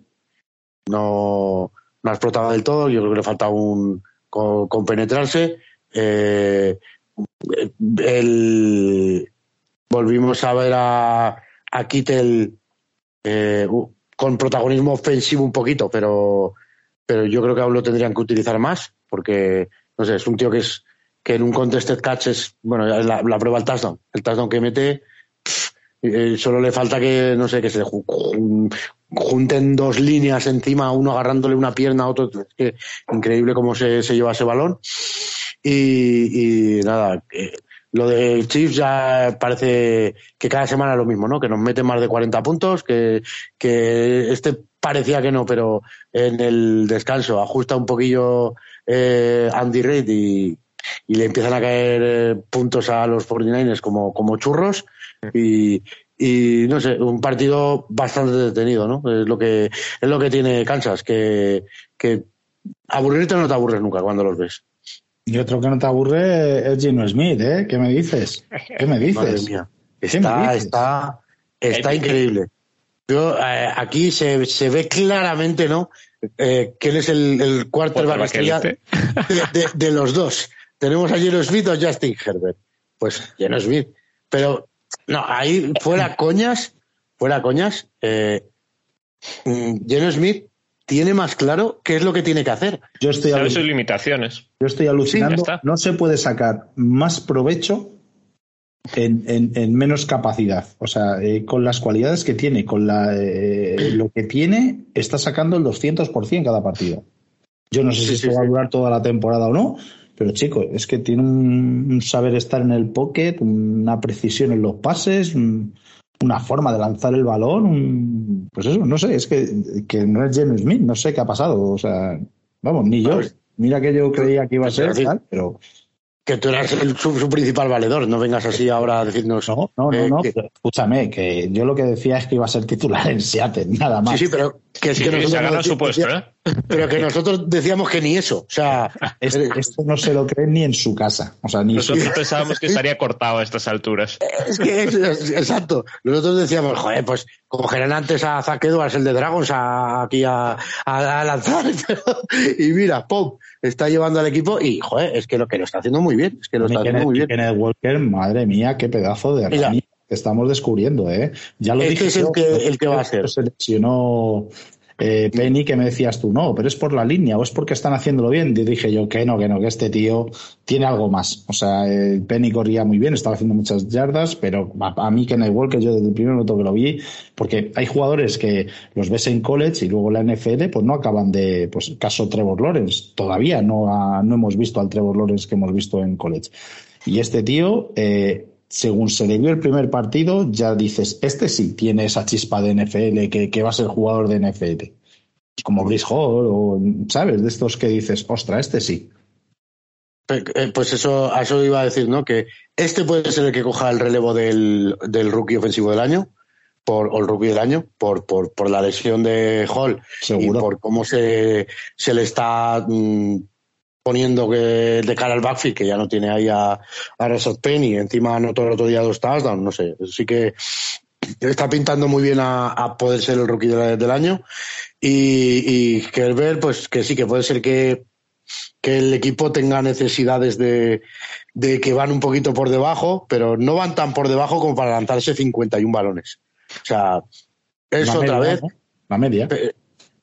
no, no ha explotado del todo, yo creo que le falta un con penetrarse eh, volvimos a ver a, a Kittel eh, con protagonismo ofensivo un poquito, pero, pero yo creo que aún lo tendrían que utilizar más, porque, no sé, es un tío que es que en un contested catch es, bueno, la, la prueba el touchdown. El touchdown que mete, eh, solo le falta que, no sé, que se junten dos líneas encima, uno agarrándole una pierna a otro. Es que increíble cómo se, se lleva ese balón. Y, nada, lo de Chiefs ya parece que cada semana es lo mismo, ¿no? Que nos meten más de 40 puntos, que, que este parecía que no, pero en el descanso ajusta un poquillo eh, Andy Reid y, le empiezan a caer eh, puntos a los 49ers como, como churros y, y no sé, un partido bastante detenido, ¿no? Es lo que, es lo que tiene Kansas, que, que aburrirte no te aburres nunca cuando los ves. Y otro que no te aburre es Gino Smith, ¿eh? ¿Qué me dices? ¿Qué me dices? Madre mía. Está, está, está increíble. Yo, eh, aquí se, se, ve claramente, ¿no? Eh, que él es el, el quarterback estrella de, de, de, los dos. Tenemos a Gino Smith o Justin Herbert. Pues Gino Smith. Pero, no, ahí fuera coñas, fuera coñas, eh, Geno Smith tiene más claro qué es lo que tiene que hacer. Yo estoy Sabe sus limitaciones. Yo estoy alucinando. no se puede sacar más provecho en, en, menos capacidad. O sea, eh, con las cualidades que tiene, con la, eh, lo que tiene, está sacando el 200% cada partido. Yo no sé si esto va a durar toda la temporada o no, pero chico, es que tiene un, saber estar en el pocket, una precisión en los pases, una forma de lanzar el balón, pues eso, no sé, es que, que no es James Smith, no sé qué ha pasado, o sea, vamos, ni yo. Mira que yo creía que iba a ser, tal, pero que tú eras su, principal valedor, no vengas así ahora a decirnos. No, no, no, escúchame, que yo lo que decía es que iba a ser titular en Seattle, nada más. Sí, sí, pero que es que nosotros. su puesto, ¿eh? Pero que nosotros decíamos que ni eso. O sea, esto no se lo creen ni en su casa. O sea, ni nosotros pensábamos que estaría cortado a estas alturas. Es que es, exacto. Nosotros decíamos, joder, pues cogerán antes a Zack Edwards, el de Dragons, aquí a, a, lanzar. *laughs* y mira, ¡pum! Está llevando al equipo y, joder, es que lo que lo está haciendo muy bien. Es que lo está haciendo muy bien. Kenneth Walker, madre mía, qué pedazo de que estamos descubriendo, ¿eh? Ya lo este es el, que, el que va a ser. Se lesionó eh, Penny, que me decías tú, no, pero es por la línea o es porque están haciéndolo bien. Y dije yo que no, que no, que este tío tiene algo más. O sea, eh, Penny corría muy bien, estaba haciendo muchas yardas, pero a, mí que igual que yo desde el primer momento que lo vi, porque hay jugadores que los ves en college y luego la NFL, pues no acaban de, pues caso Trevor Lawrence, todavía no, no hemos visto al Trevor Lawrence que hemos visto en college. Y este tío, eh, según se le vio el primer partido, ya dices, este sí tiene esa chispa de NFL, que, va a ser jugador de NFL. Como Brice Hall, o, ¿sabes? De estos que dices, ostra, este sí. Eh, pues eso, eso iba a decir, ¿no? Que este puede ser el que coja el relevo del, del rookie ofensivo del año, por, o el rookie del año, por, por, por la lesión de Hall Seguro. y por cómo se, se le está mm, poniendo que de cara al backfield, que ya no tiene ahí a, a Rashad Penny, encima anotó el otro día dos touchdowns, no sé, sí que está pintando muy bien a, a poder ser el rookie de- del año y, y Herbert, pues que sí, que puede ser que, que el equipo tenga necesidades de, de que van un poquito por debajo, pero no van tan por debajo como para lanzarse 51 balones. O sea, es La otra media, vez. ¿no? La media.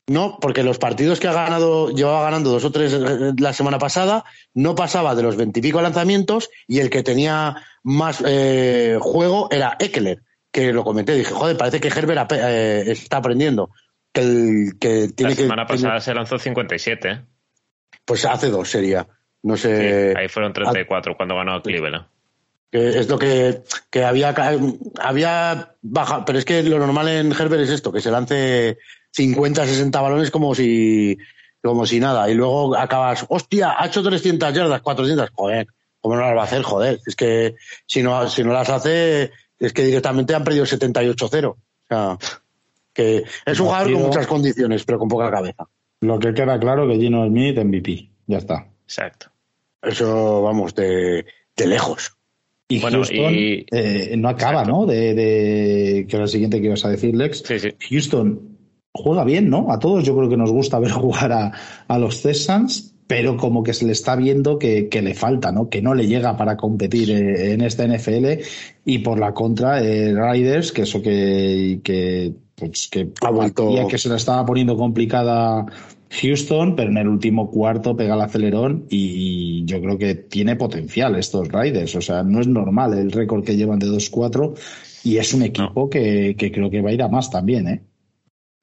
No, porque los partidos que ha ganado, llevaba ganando dos o tres eh, la semana pasada, no pasaba de los veintipico lanzamientos y el que tenía más eh, juego era Eckler, que lo comenté, dije, joder, parece que Herbert eh, está aprendiendo. Que, el, que tiene La que, semana pasada se lanzó 57, ¿eh? Pues hace dos sería. No Sí, sé. ahí fueron 34 cuando ganó a Cleveland. que es lo que, que había, había baja, pero es que lo normal en Herbert es esto, que se lance 50, 60 balones como si, como si nada, y luego acabas, hostia, ha hecho 300 yardas, 400, joder, ¿cómo no las va a hacer? Joder, es que si no, si no las hace, es que directamente han perdido 78-0. O sea, que es un jugador con muchas condiciones, pero con poca cabeza. Lo que queda claro que Gino Smith MVP. Ya está. Exacto. Eso, vamos, de, de lejos. Y Bueno, Houston y- eh, no acaba, ¿no? De, de- que era lo siguiente que ibas a decir, Lex. Sí, sí. Houston juega bien, ¿no? A todos yo creo que nos gusta ver *laughs* jugar a, a los Texans, pero como que se le está viendo que, que le falta, ¿no? Que no le llega para competir eh, en esta NFL y por la contra eh, Riders, que eso que, que pues que Ha vuelto- que se la estaba poniendo complicada Houston, pero en el último cuarto pega el acelerón y yo creo que tiene potencial estos Riders. O sea, no es normal el récord que llevan de 2-4 y es un equipo que, que creo que va a ir a más también, ¿eh?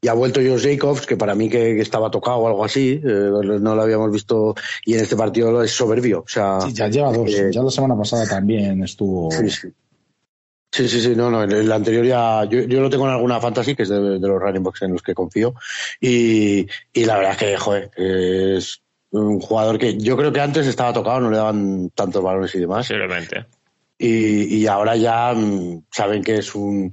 Y ha vuelto Josh Jacobs, que para mí que, que estaba tocado o algo así, eh, no lo habíamos visto, y en este partido es soberbio. O sea, Sí, ya lleva dos. eh, Ya la semana pasada también estuvo. sí, sí. Sí, sí, sí, no, no, el, el anterior ya, yo, yo lo tengo en alguna fantasy, que es de, de los running backs en los que confío, y, y la verdad es que, joder, es un jugador que yo creo que antes estaba tocado, no le daban tantos balones y demás, Posiblemente. y, y ahora ya mm, saben que es un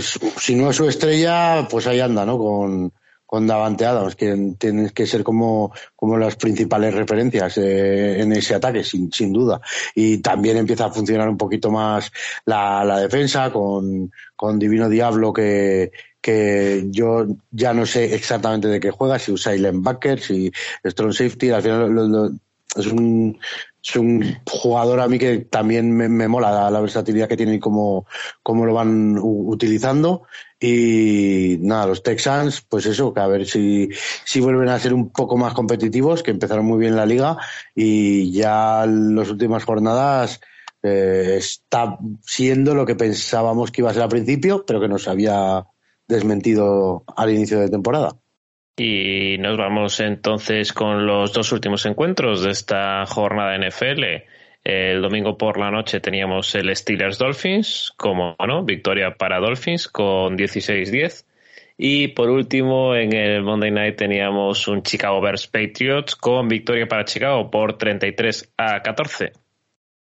si no es su estrella pues ahí anda no con con Davante Adams que tienen que ser como como las principales referencias eh, en ese ataque sin, sin duda. Y también empieza a funcionar un poquito más la, la defensa con con Divino Diablo que que yo ya no sé exactamente de qué juega, si usa linebacker, si strong safety, al final lo- lo- es un es un jugador a mí que también me, mola la, versatilidad que tiene y cómo, cómo lo van utilizando. Y nada, los Texans, pues eso, que a ver si, si vuelven a ser un poco más competitivos, que empezaron muy bien la liga y ya las últimas jornadas eh, está siendo lo que pensábamos que iba a ser al principio, pero que nos había desmentido al inicio de temporada. Y nos vamos entonces con los dos últimos encuentros de esta jornada NFL. El domingo por la noche teníamos el Steelers Dolphins, como no, victoria para Dolphins con 16-10. Y por último, en el Monday Night teníamos un Chicago Bears Patriots con victoria para Chicago por 33 a 14.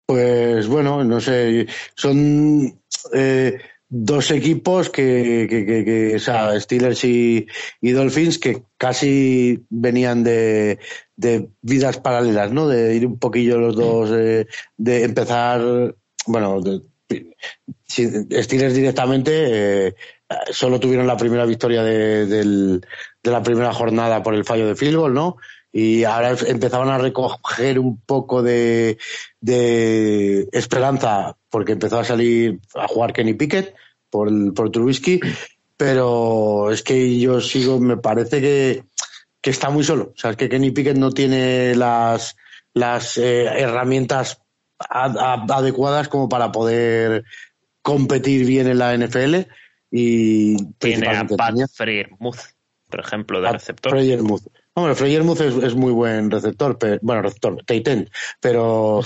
Pues bueno, no sé, son eh, dos equipos que, que, que, que, o sea, Steelers y, y Dolphins que casi venían de, de vidas paralelas, ¿no? De ir un poquillo los dos, eh, de empezar, bueno, de, Steelers directamente eh, solo tuvieron la primera victoria de, de la primera jornada por el fallo de field goal, ¿no? Y ahora empezaban a recoger un poco de, de esperanza porque empezó a salir a jugar Kenny Pickett por, el- por Trubisky, pero es que yo sigo, me parece que, que está muy solo. O sea, es que Kenny Pickett no tiene las, las eh, herramientas ad- ad- adecuadas como para poder competir bien en la NFL y Tiene a Pat Freiermuth, por ejemplo, de receptor. Hombre, Freyermuth es, es muy buen receptor, pero, bueno, receptor, end, pero,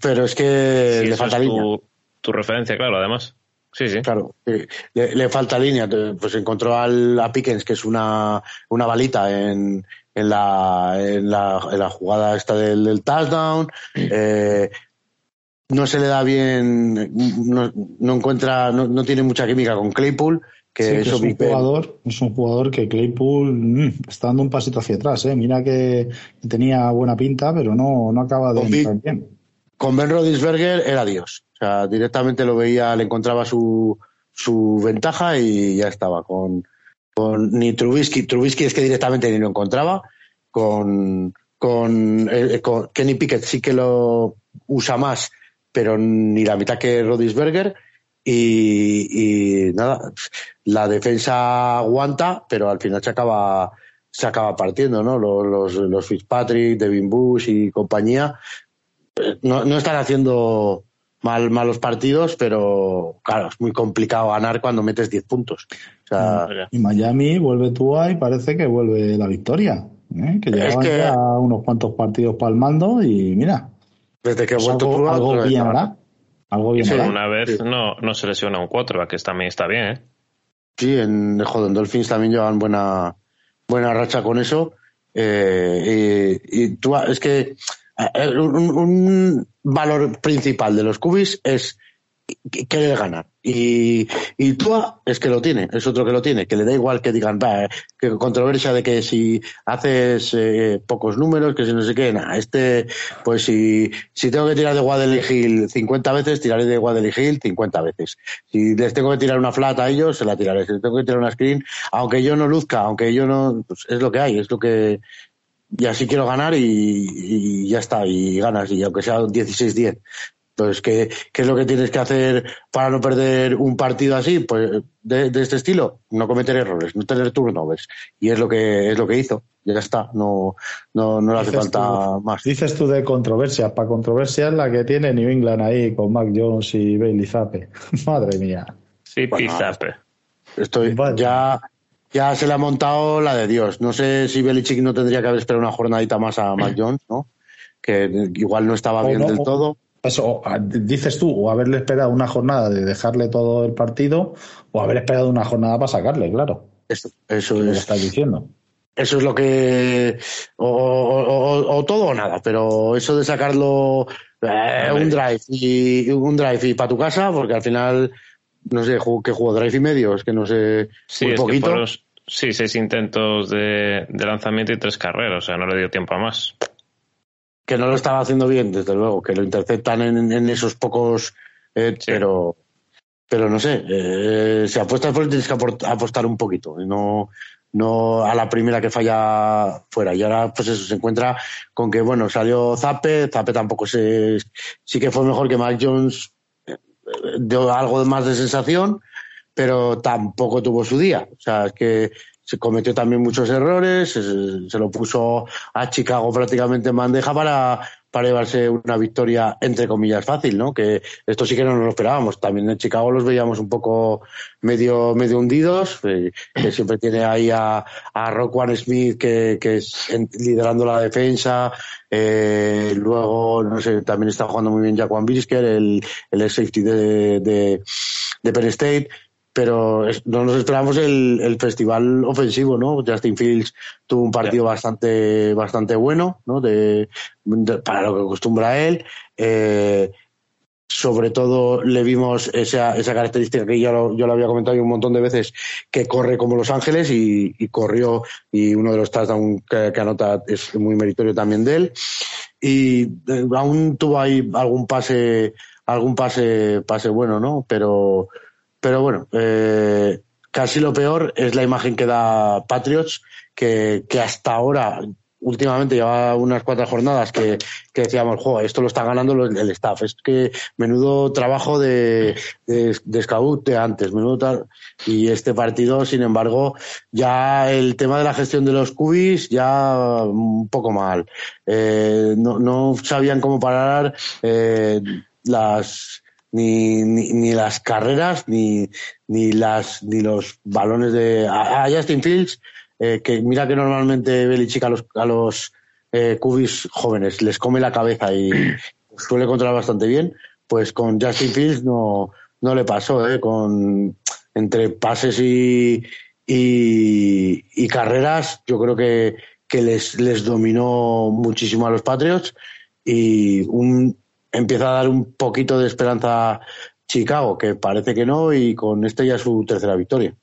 pero es que Sí, le eso falta es línea. tu, tu referencia, claro, además. Sí, sí. Claro, le, le falta línea. Pues encontró al, a Pickens, que es una, una balita en, en, la, en, la, en la jugada esta del, del touchdown. Eh, no se le da bien, no, no encuentra, no, no tiene mucha química con Claypool, Que, es, un jugador, es un jugador que Claypool mm, está dando un pasito hacia atrás. ¿eh? Mira que tenía buena pinta, pero no, no acaba de entrar bien. Con Ben Rodisberger era Dios. O sea, directamente lo veía, le encontraba su, su ventaja y ya estaba. Con, con ni Trubisky, Trubisky es que directamente ni lo encontraba. Con, con, eh, con Kenny Pickett sí que lo usa más, pero ni la mitad que Rodisberger y, nada, la defensa aguanta, pero al final se acaba, se acaba partiendo, ¿no? Los, los, Fitzpatrick, Devin Bush y compañía eh, no, no están haciendo mal, malos partidos, pero claro, es muy complicado ganar cuando metes 10 puntos. y Miami vuelve tú y parece que vuelve la victoria. ¿eh? Que llevan ya unos cuantos partidos palmando y mira. Desde que ha vuelto algo, bien algo bien. una vez no, no se lesiona un 4, que también está bien, ¿eh? Sí, en, joder, Dolphins también llevan buena, buena racha con eso. Eh, y, tú, es que eh, un, valor principal de los cubis es quiere ganar. Y, y Tua es que lo tiene, es otro que lo tiene, que le da igual que digan, que controversia de que si haces eh, pocos números, que si no sé qué, nada, este, pues si, si tengo que tirar de Guadalajara Hill 50 veces, tiraré de Guadalajara Hill 50 veces. Si les tengo que tirar una flat a ellos, se la tiraré. Si les tengo que tirar una screen, aunque yo no luzca, aunque yo no, pues es lo que hay, es lo que, y así quiero ganar y, y, ya está, y ganas, y aunque sea 16-10. Pues, ¿qué, ¿qué, es lo que tienes que hacer para no perder un partido así? Pues de, este estilo, no cometer errores, no tener turnovers. Y es lo que es lo que hizo. Ya está, no, no, no le hace falta más. Dices tú de controversia, para controversia es la que tiene New England ahí con Mac Jones y Bailey Zappe. *laughs* Madre mía. Sí, bueno, Zappe. Estoy, ya, ya se le ha montado la de Dios. No sé si Belichick no tendría que haber esperado una jornadita más a Mac *clears throat* Jones, ¿no? Que igual no estaba bien del todo eso, dices tú, o haberle esperado una jornada de dejarle todo el partido, o haber esperado una jornada para sacarle, claro. Eso, eso es. Lo que estás diciendo. Eso es lo que. O, todo o nada, pero eso de sacarlo eh, un drive y un drive y para tu casa, porque al final, no sé, ¿qué jugó? ¿Drive y medio? Es que no sé. Sí, muy poquito. sí, seis intentos de, de lanzamiento y tres carreras, o sea, no le dio tiempo a más que no lo estaba haciendo bien, desde luego, que lo interceptan en, esos pocos, eh, pero, pero no sé, eh, si apuestas por tienes que apostar un poquito, no, no a la primera que falla fuera. Y ahora, pues eso, se encuentra con que, bueno, salió Zape, Zape tampoco se, sí que fue mejor que Mike Jones, eh, dio algo más de sensación, pero tampoco tuvo su día. O sea, es que se cometió también muchos errores, se, lo puso a Chicago prácticamente en bandeja para, para llevarse una victoria entre comillas fácil, ¿no? Que esto sí que no nos lo esperábamos. También en Chicago los veíamos un poco medio, medio hundidos, eh, que siempre tiene ahí a, a Rock Smith que, que es liderando la defensa, eh, luego, no sé, también está jugando muy bien Jaquan Brisker, el, el safety de, de, de Penn State pero no nos esperamos el, festival ofensivo, ¿no? Justin Fields tuvo un partido bastante, bastante bueno, ¿no? De, para lo que acostumbra él. Eh, sobre todo le vimos esa, esa característica que ya lo, yo lo había comentado un montón de veces, que corre como Los Ángeles y, corrió, y uno de los touchdowns que, que, anota es muy meritorio también de él. Y eh, aún tuvo ahí algún pase, algún pase, pase bueno, ¿no? Pero, pero bueno, eh, casi lo peor es la imagen que da Patriots, que, que hasta ahora, últimamente lleva unas cuatro jornadas que, que decíamos, jo, esto lo está ganando el staff. Es que menudo trabajo de, de, scout de antes, menudo tal. Y este partido, sin embargo, ya el tema de la gestión de los cubis, ya un poco mal. Eh, no, no sabían cómo parar eh, las ni, ni, las carreras, ni, ni, las, ni los balones de. A, Justin Fields, eh, que mira que normalmente Belichick a los, a los eh, cubis jóvenes les come la cabeza y *clears throat* suele controlar bastante bien, pues con Justin Fields no, no le pasó, ¿eh? Con, entre pases y, y, y carreras, yo creo que, que les, les dominó muchísimo a los Patriots y un, empieza a dar un poquito de esperanza a Chicago, que parece que no, y con este ya su tercera victoria.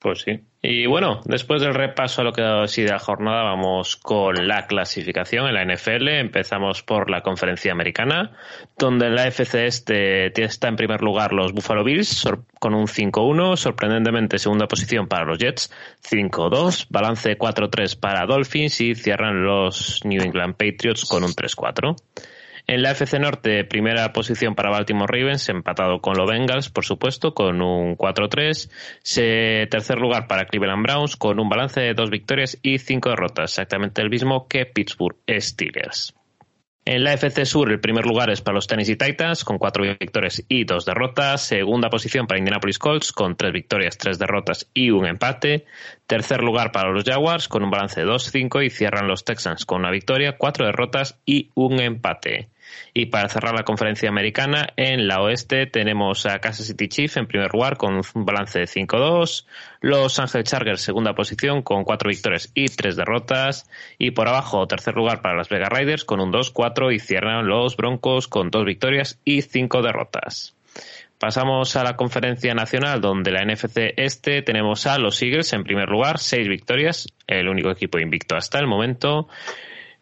Pues sí. Y bueno, después del repaso a lo que ha sido la jornada, vamos con la clasificación en la NFL. Empezamos por la conferencia americana, donde en la FC este está en primer lugar los Buffalo Bills con un 5-1, sorprendentemente segunda posición para los Jets, 5-2, balance 4-3 para Dolphins y cierran los New England Patriots con un 3-4. En la FC Norte, primera posición para Baltimore Ravens, empatado con los Bengals, por supuesto, con un 4-3. Tercer lugar para Cleveland Browns, con un balance de dos victorias y cinco derrotas, exactamente el mismo que Pittsburgh Steelers. En la FC Sur, el primer lugar es para los Tennessee Titans, con cuatro victorias y dos derrotas. Segunda posición para Indianapolis Colts, con tres victorias, tres derrotas y un empate. Tercer lugar para los Jaguars, con un balance de 2-5. Y cierran los Texans con una victoria, cuatro derrotas y un empate. Y para cerrar la conferencia americana, en la oeste tenemos a Kansas City Chiefs en primer lugar con un balance de 5-2, los Angeles Chargers segunda posición con cuatro victorias y tres derrotas, y por abajo tercer lugar para las Vegas Raiders con un 2-4 y cierran los Broncos con dos victorias y cinco derrotas. Pasamos a la conferencia nacional donde la NFC este tenemos a los Eagles en primer lugar, seis victorias, el único equipo invicto hasta el momento.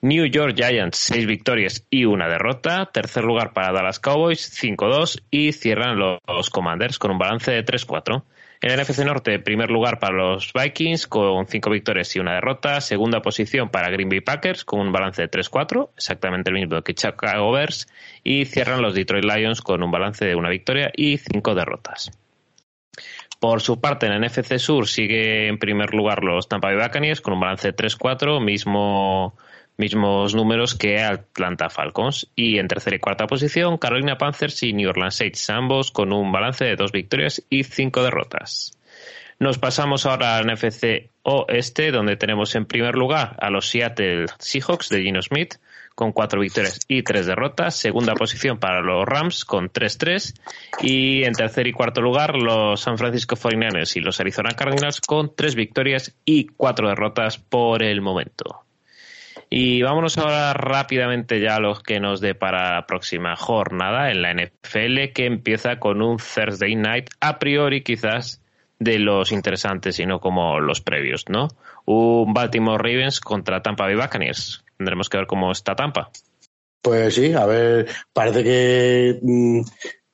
New York Giants, seis victorias y una derrota. Tercer lugar para Dallas Cowboys, 5-2. Y cierran los Commanders con un balance de 3-4. En el NFC Norte, primer lugar para los Vikings con cinco victorias y una derrota. Segunda posición para Green Bay Packers con un balance de 3-4, exactamente el mismo que Chicago Bears. Y cierran los Detroit Lions con un balance de una victoria y cinco derrotas. Por su parte, en el NFC Sur sigue en primer lugar los Tampa Bay Buccaneers con un balance de 3-4, mismo mismos números que Atlanta Falcons. Y en tercera y cuarta posición, Carolina Panthers y New Orleans Saints, ambos con un balance de dos victorias y cinco derrotas. Nos pasamos ahora al NFC Oeste, donde tenemos en primer lugar a los Seattle Seahawks de Gino Smith, con cuatro victorias y tres derrotas. Segunda posición para los Rams con 3-3. Y en tercer y cuarto lugar, los San Francisco 49ers y los Arizona Cardinals con tres victorias y cuatro derrotas por el momento. Y vámonos ahora rápidamente ya a los que nos depara la próxima jornada en la NFL, que empieza con un Thursday Night, a priori quizás de los interesantes y no como los previos, ¿no? Un Baltimore Ravens contra Tampa Bay Buccaneers. Tendremos que ver cómo está Tampa. Pues sí, a ver, parece que mm,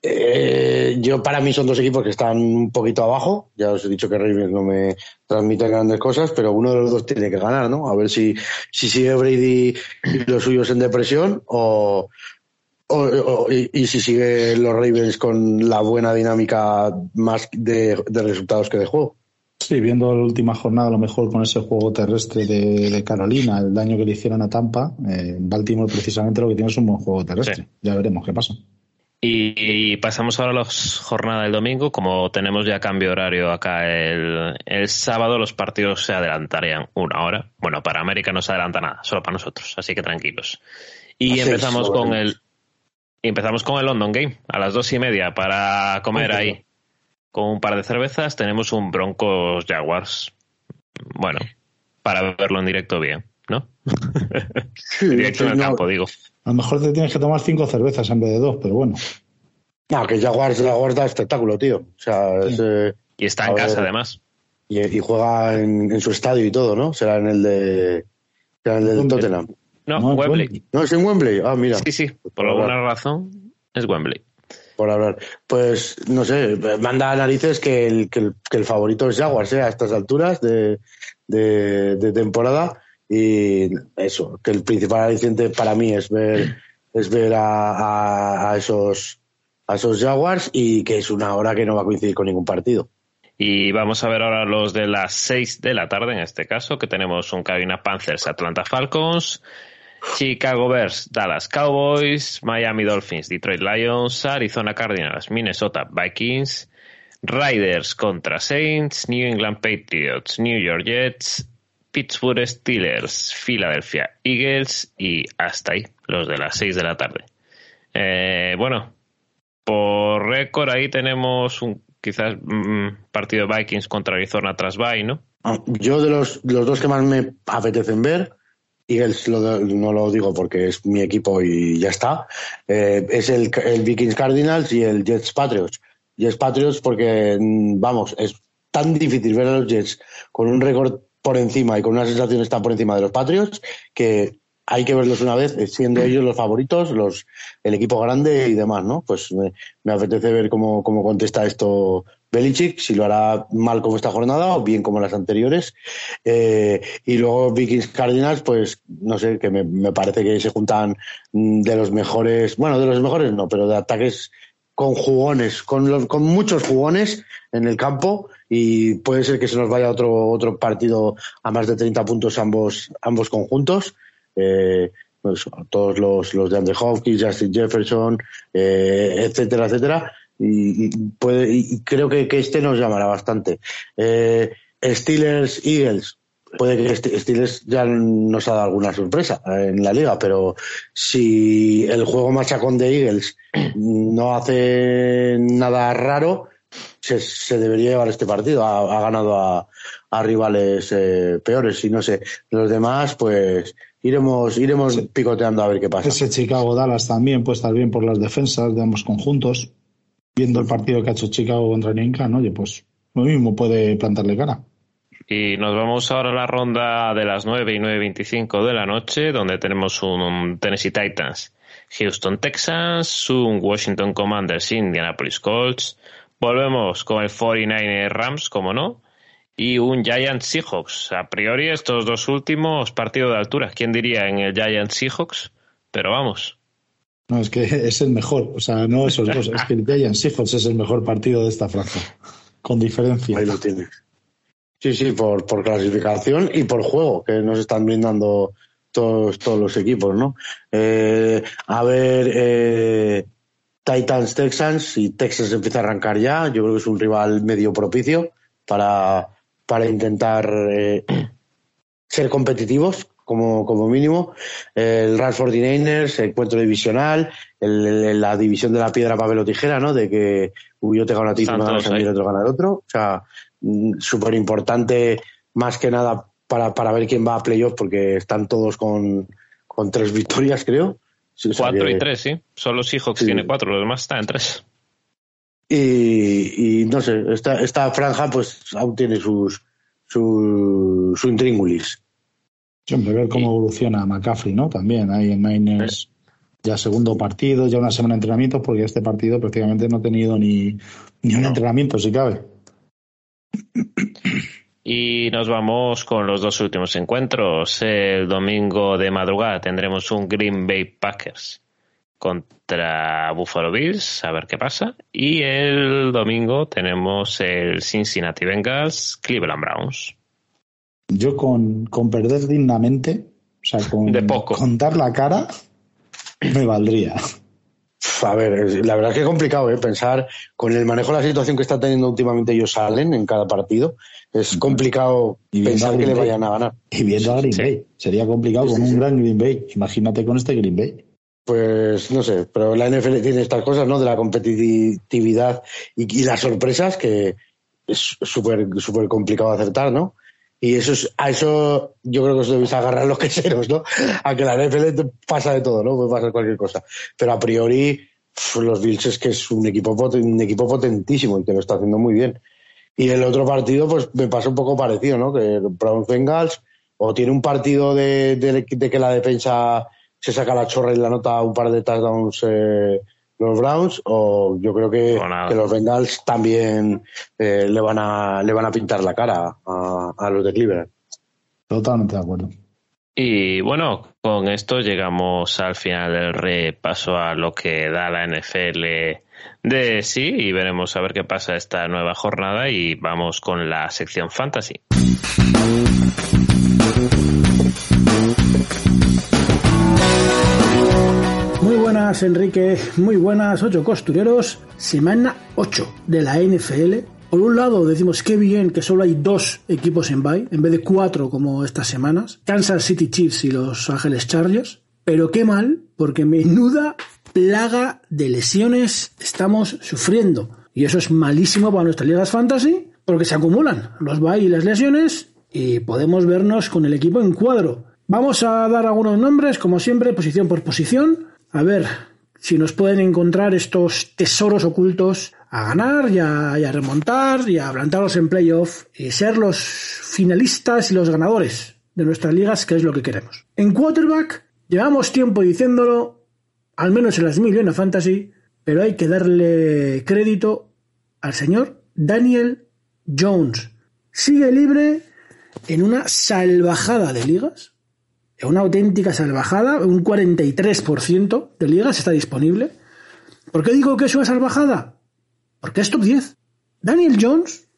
eh, yo para mí son dos equipos que están un poquito abajo. Ya os he dicho que Ravens no me transmite grandes cosas, pero uno de los dos tiene que ganar, ¿no? A ver si, si sigue Brady y los suyos en depresión o, y, si sigue los Ravens con la buena dinámica más de, resultados que de juego. Sí, viendo la última jornada, a lo mejor con ese juego terrestre de, Carolina, el daño que le hicieron a Tampa, eh, Baltimore precisamente lo que tiene es un buen juego terrestre. Ya veremos qué pasa. Y pasamos ahora a la jornada del domingo. Como tenemos ya cambio horario acá el, sábado, los partidos se adelantarían una hora. Bueno, para América no se adelanta nada, solo para nosotros, así que tranquilos. Y empezamos con el empezamos con el London Game a las dos y media para comer ahí con un par de cervezas. Tenemos un Broncos Jaguars. Bueno, para verlo en directo bien, ¿no? directo en el campo, digo. A lo mejor te tienes que tomar cinco cervezas en vez de dos, pero bueno. No, que Jaguars, Jaguars da espectáculo, tío. O sea, eh, y está en casa, además. Y, juega en, su estadio y todo, ¿no? Será en el de, será en el de Tottenham. No, no Wembley. No, es en Wembley. Ah, mira. Sí, sí. Por, alguna razón es Wembley. Por hablar. Pues, no sé, manda a narices que el, que el, favorito es Jaguars, ¿eh? A estas alturas de, de temporada y eso, que el principal aliciente para mí es ver, es ver a, esos, a esos Jaguars y que es una hora que no va a coincidir con ningún partido. Y vamos a ver ahora los de las 6 de la tarde, en este caso, que tenemos un Carolina Panthers, Atlanta Falcons, Chicago Bears, Dallas Cowboys, Miami Dolphins, Detroit Lions, Arizona Cardinals, Minnesota Vikings, Riders contra Saints, New England Patriots, New York Jets, Pittsburgh Steelers, Philadelphia Eagles y hasta ahí, los de las 6 de la tarde. Eh, bueno, por récord ahí tenemos un quizás mm, partido Vikings contra Arizona tras bye, ¿no? Ah, yo de los, los dos que más me apetecen ver, Eagles no lo digo porque es mi equipo y ya está, eh, es el, el Vikings Cardinals y el Jets Patriots. Jets Patriots porque, mm, vamos, es tan difícil ver a los Jets con un récord por encima y con una sensación está por encima de los Patriots que hay que verlos una vez, siendo ellos los favoritos, los el equipo grande y demás, ¿no? Pues me, apetece ver cómo, cómo contesta esto Belichick, si lo hará mal como esta jornada o bien como las anteriores. Eh, y luego Vikings Cardinals, pues no sé, que me, me, parece que se juntan de los mejores, bueno, de los mejores no, pero de ataques con jugones, con, los, con muchos jugones en el campo y puede ser que se nos vaya otro, otro partido a más de 30 puntos ambos, ambos conjuntos. Eh, pues, todos los, los de Andre Hopkins, Justin Jefferson, eh, etcétera, etcétera. Y, puede, y creo que, que, este nos llamará bastante. Eh, Steelers, Eagles, puede que Steelers ya nos ha dado alguna sorpresa en la liga, pero si el juego machacón de Eagles no hace nada raro, se, se debería llevar este partido. Ha, ha ganado a, a rivales eh, peores y no sé, los demás, pues iremos, iremos picoteando a ver qué pasa. Ese Chicago Dallas también puede estar bien por las defensas de ambos conjuntos. Viendo el partido que ha hecho Chicago contra New England, oye, pues lo mismo puede plantarle cara. Y nos vamos ahora a la ronda de las 9 y 9.25 de la noche, donde tenemos un Tennessee Titans, Houston Texans, un Washington Commanders, Indianapolis Colts. Volvemos con el 49 Rams, como no, y un Giants Seahawks. A priori estos dos últimos partidos de altura. ¿Quién diría en el Giants Seahawks? Pero vamos. No, es que *laughs* es el mejor. O sea, no esos dos. Es que el Giants Seahawks es el mejor partido de esta franja. Con diferencia. Ahí lo tienes. Sí, sí, por, por clasificación y por juego que nos están brindando todos, todos los equipos, ¿no? Eh, a ver, eh, Titans Texans, si Texas empieza a arrancar ya, yo creo que es un rival medio propicio para, para intentar eh, ser competitivos como, como mínimo. El Rams 49ers, el encuentro divisional, el, la división de la piedra, papel o tijera, ¿no? De que yo te gano a ti, tú me ganas a mí, el otro gana el otro. O sea, mm, súper importante más que nada para, para ver quién va a playoff porque están todos con, con tres victorias, creo. Cuatro y tres, sí. Solo Seahawks tiene cuatro, los demás están en tres. Y, y no sé, esta, esta franja pues aún tiene sus, su, su intríngulis. Siempre ver cómo evoluciona McCaffrey, ¿no? También ahí en Niners ya segundo partido, ya una semana de entrenamiento, porque este partido prácticamente no ha tenido ni, ni un entrenamiento, si cabe. *coughs* Y nos vamos con los dos últimos encuentros. El domingo de madrugada tendremos un Green Bay Packers contra Buffalo Bills, a ver qué pasa. Y el domingo tenemos el Cincinnati Bengals, Cleveland Browns. Yo con, con perder dignamente, o sea, con, De poco. con dar la cara, me valdría. A ver, la verdad es que es complicado ¿eh? pensar con el manejo de la situación que está teniendo últimamente ellos salen en cada partido. Es complicado Y pensar que le vayan a ganar. Y viendo a Green Sí. Bay. Sería complicado Sí, con sí, un sí. gran Green Bay. Imagínate con este Green Bay. Pues no sé, pero la NFL tiene estas cosas, ¿no? De la competitividad y, y las sorpresas que es súper súper complicado acertar, ¿no? Y eso es, a eso yo creo que os debéis agarrar los *laughs* queseros, ¿no? A que la NFL pasa de todo, ¿no? Puede pasar cualquier cosa. Pero a priori, los Bills es que es un equipo, un equipo potentísimo y que lo está haciendo muy bien. Y el otro partido, pues me pasa un poco parecido, ¿no? Que Browns Bengals, o tiene un partido de, de- de que la defensa se saca la chorra y la nota un par de touchdowns eh, los Browns, o yo creo que los Bengals también eh, le van a le van a pintar la cara a, a los de Cleveland. Totalmente de acuerdo. Y bueno, con esto llegamos al final del repaso a lo que da la NFL de sí y veremos a ver qué pasa esta nueva jornada y vamos con la sección fantasy. Muy buenas, Enrique. Muy buenas, ocho costureros. Semana 8 de la NFL. Por un lado, decimos qué bien que solo hay dos equipos en bye, en vez de cuatro como estas semanas. Kansas City Chiefs y Los Ángeles Chargers. Pero qué mal, porque menuda plaga de lesiones estamos sufriendo. Y eso es malísimo para nuestras ligas fantasy, porque se acumulan los bye y las lesiones, y podemos vernos con el equipo en cuadro. Vamos a dar algunos nombres, como siempre, posición por posición. A ver si nos pueden encontrar estos tesoros ocultos a ganar y a, remontar y a plantarlos en playoff y ser los finalistas y los ganadores de nuestras ligas, que es lo que queremos. En quarterback, llevamos tiempo diciéndolo, al menos en las mil Fantasy, pero hay que darle crédito al señor Daniel Jones. Sigue libre en una salvajada de ligas, en una auténtica salvajada, un 43% de ligas está disponible. ¿Por qué digo que es una salvajada? Porque es top 10. Daniel Jones,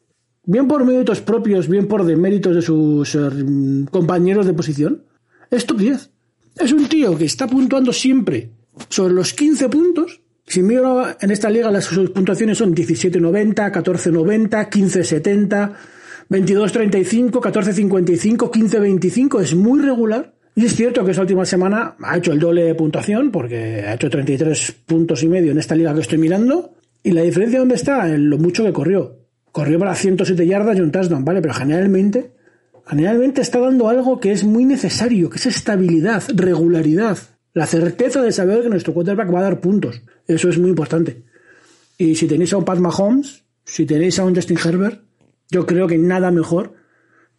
bien por méritos propios, bien por deméritos de sus eh, compañeros de posición, es top 10. Es un tío que está puntuando siempre sobre los 15 puntos. Si miro en esta liga, las puntuaciones son 17.90, 14.90, 15.70, 22.35, 14.55, 15.25. Es muy regular. Y es cierto que esta última semana ha hecho el doble de puntuación, porque ha hecho 33 puntos y medio en esta liga que estoy mirando. Y la diferencia dónde está? En lo mucho que corrió. Corrió para 107 yardas y un touchdown, ¿vale? Pero generalmente, generalmente está dando algo que es muy necesario, que es estabilidad, regularidad. La certeza de saber que nuestro quarterback va a dar puntos. Eso es muy importante. Y si tenéis a un Pat Mahomes, si tenéis a un Justin Herbert, yo creo que nada mejor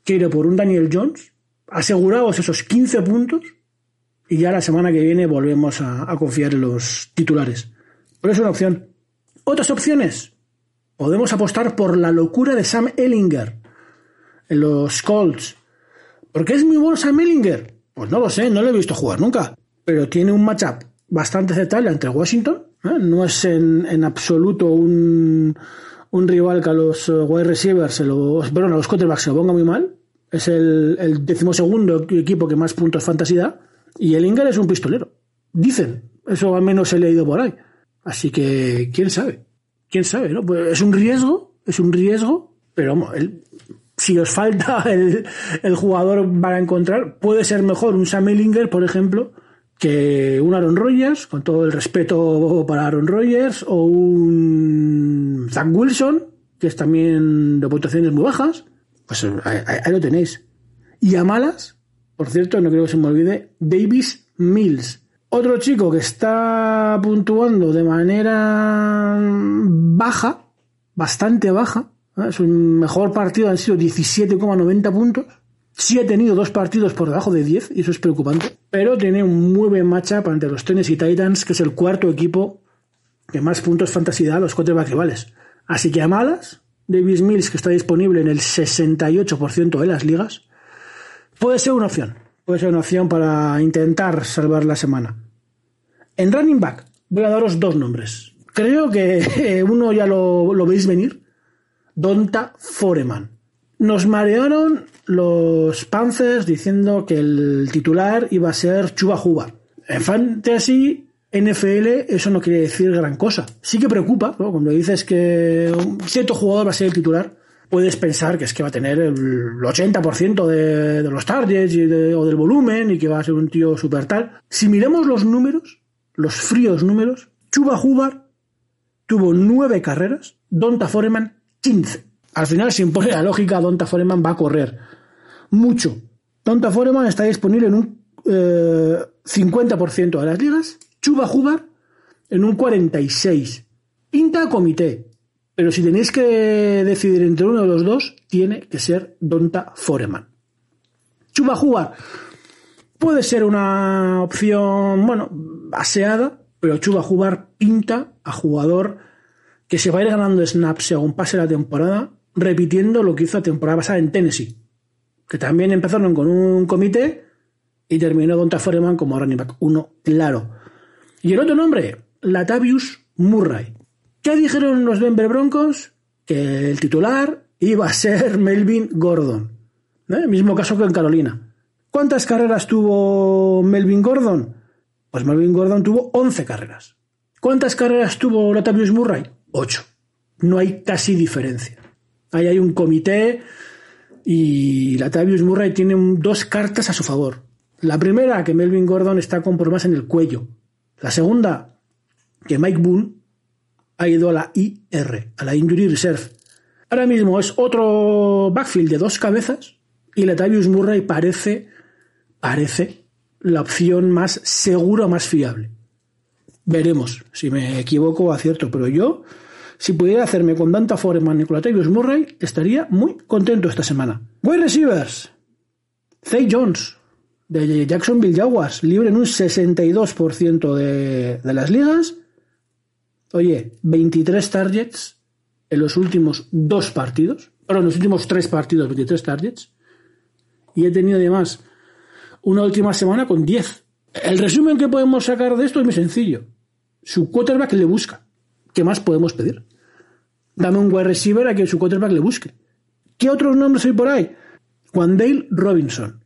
que ir por un Daniel Jones, aseguraos esos 15 puntos y ya la semana que viene volvemos a, confiar en los titulares. Pero es una opción. Otras opciones. Podemos apostar por la locura de Sam Ellinger en los Colts. ¿Por qué es muy bueno Sam Ellinger? Pues no lo sé, no lo he visto jugar nunca. Pero tiene un matchup bastante aceptable entre Washington. ¿eh? No es en, absoluto un, un, rival que a los wide receivers, se lo, perdón, a los quarterbacks se lo ponga muy mal. Es el, el decimosegundo equipo que más puntos fantasy da. Y Ellinger es un pistolero. Dicen. Eso al menos he leído por ahí. Así que, quién sabe. Quién sabe, ¿no? Pues es un riesgo, es un riesgo, pero vamos, el, si os falta *laughs* el, el, jugador para encontrar, puede ser mejor un Sam Ellinger, por ejemplo, que un Aaron Rodgers, con todo el respeto para Aaron Rodgers, o un Zach Wilson, que es también de puntuaciones muy bajas. Pues ahí, ahí lo tenéis. Y a malas, por cierto, no creo que se me olvide, Davis Mills otro chico que está puntuando de manera baja, bastante baja, ¿eh? su mejor partido han sido 17,90 puntos. Sí ha tenido dos partidos por debajo de 10, y eso es preocupante. Pero tiene un muy buen matchup ante los Tennessee Titans, que es el cuarto equipo que más puntos fantasy da a los quarterbacks rivales. Así que a malas, Davis Mills, que está disponible en el 68% de las ligas, puede ser una opción puede ser una opción para intentar salvar la semana. En running back, voy a daros dos nombres. Creo que *laughs* uno ya lo, lo veis venir. Donta Foreman. Nos marearon los Panthers diciendo que el titular iba a ser Chuba Juba. En Fantasy NFL eso no quiere decir gran cosa. Sí que preocupa, ¿no? Cuando dices que un cierto jugador va a ser el titular, puedes pensar que es que va a tener el 80% de, de, los targets o del volumen y que va a ser un tío super tal. Si miramos los números, los fríos números, Chuba Hubbard tuvo nueve carreras, Donta Foreman 15. Al final, si impone la lógica, Donta Foreman va a correr mucho. Donta Foreman está disponible en un eh, 50% de las ligas, Chuba Hubbard en un 46%. Pinta comité, pero si tenéis que decidir entre uno de los dos, tiene que ser Donta Foreman. Chuba Jugar puede ser una opción, bueno, aseada, pero Chuba Jugar pinta a jugador que se va a ir ganando snaps según pase la temporada, repitiendo lo que hizo la temporada pasada en Tennessee, que también empezaron con un comité y terminó Donta Foreman como running back uno, claro. Y el otro nombre, Latavius Murray. ¿Qué dijeron los Denver Broncos? Que el titular iba a ser *laughs* Melvin Gordon. Mismo caso que en Carolina. ¿Cuántas carreras tuvo Melvin Gordon? Pues Melvin Gordon tuvo 11 carreras. ¿Cuántas carreras tuvo Latavius Murray? 8. No hay casi diferencia. Ahí hay un comité y Latavius Murray tiene dos cartas a su favor. La primera, que Melvin Gordon está con problemas en el cuello. La segunda, que Mike Boone ha ido a la IR, a la Injury Reserve. Ahora mismo es otro backfield de dos cabezas y Latavius Murray parece, parece la opción más segura, más fiable. Veremos si me equivoco o acierto, pero yo Si pudiera hacerme con Danta Foreman y Colaterius Murray, estaría muy contento esta semana. Wide receivers. Zay Jones, de Jacksonville Jaguars, libre en un 62% de, de las ligas. Oye, 23 targets en los últimos dos partidos. Perdón, en los últimos tres partidos, 23 targets. Y he tenido además una última semana con 10. El resumen que podemos sacar de esto es muy sencillo. Su quarterback le busca. ¿Qué más podemos pedir? Dame un wide receiver a que su quarterback le busque. ¿Qué otros nombres hay por ahí? Wandale Robinson,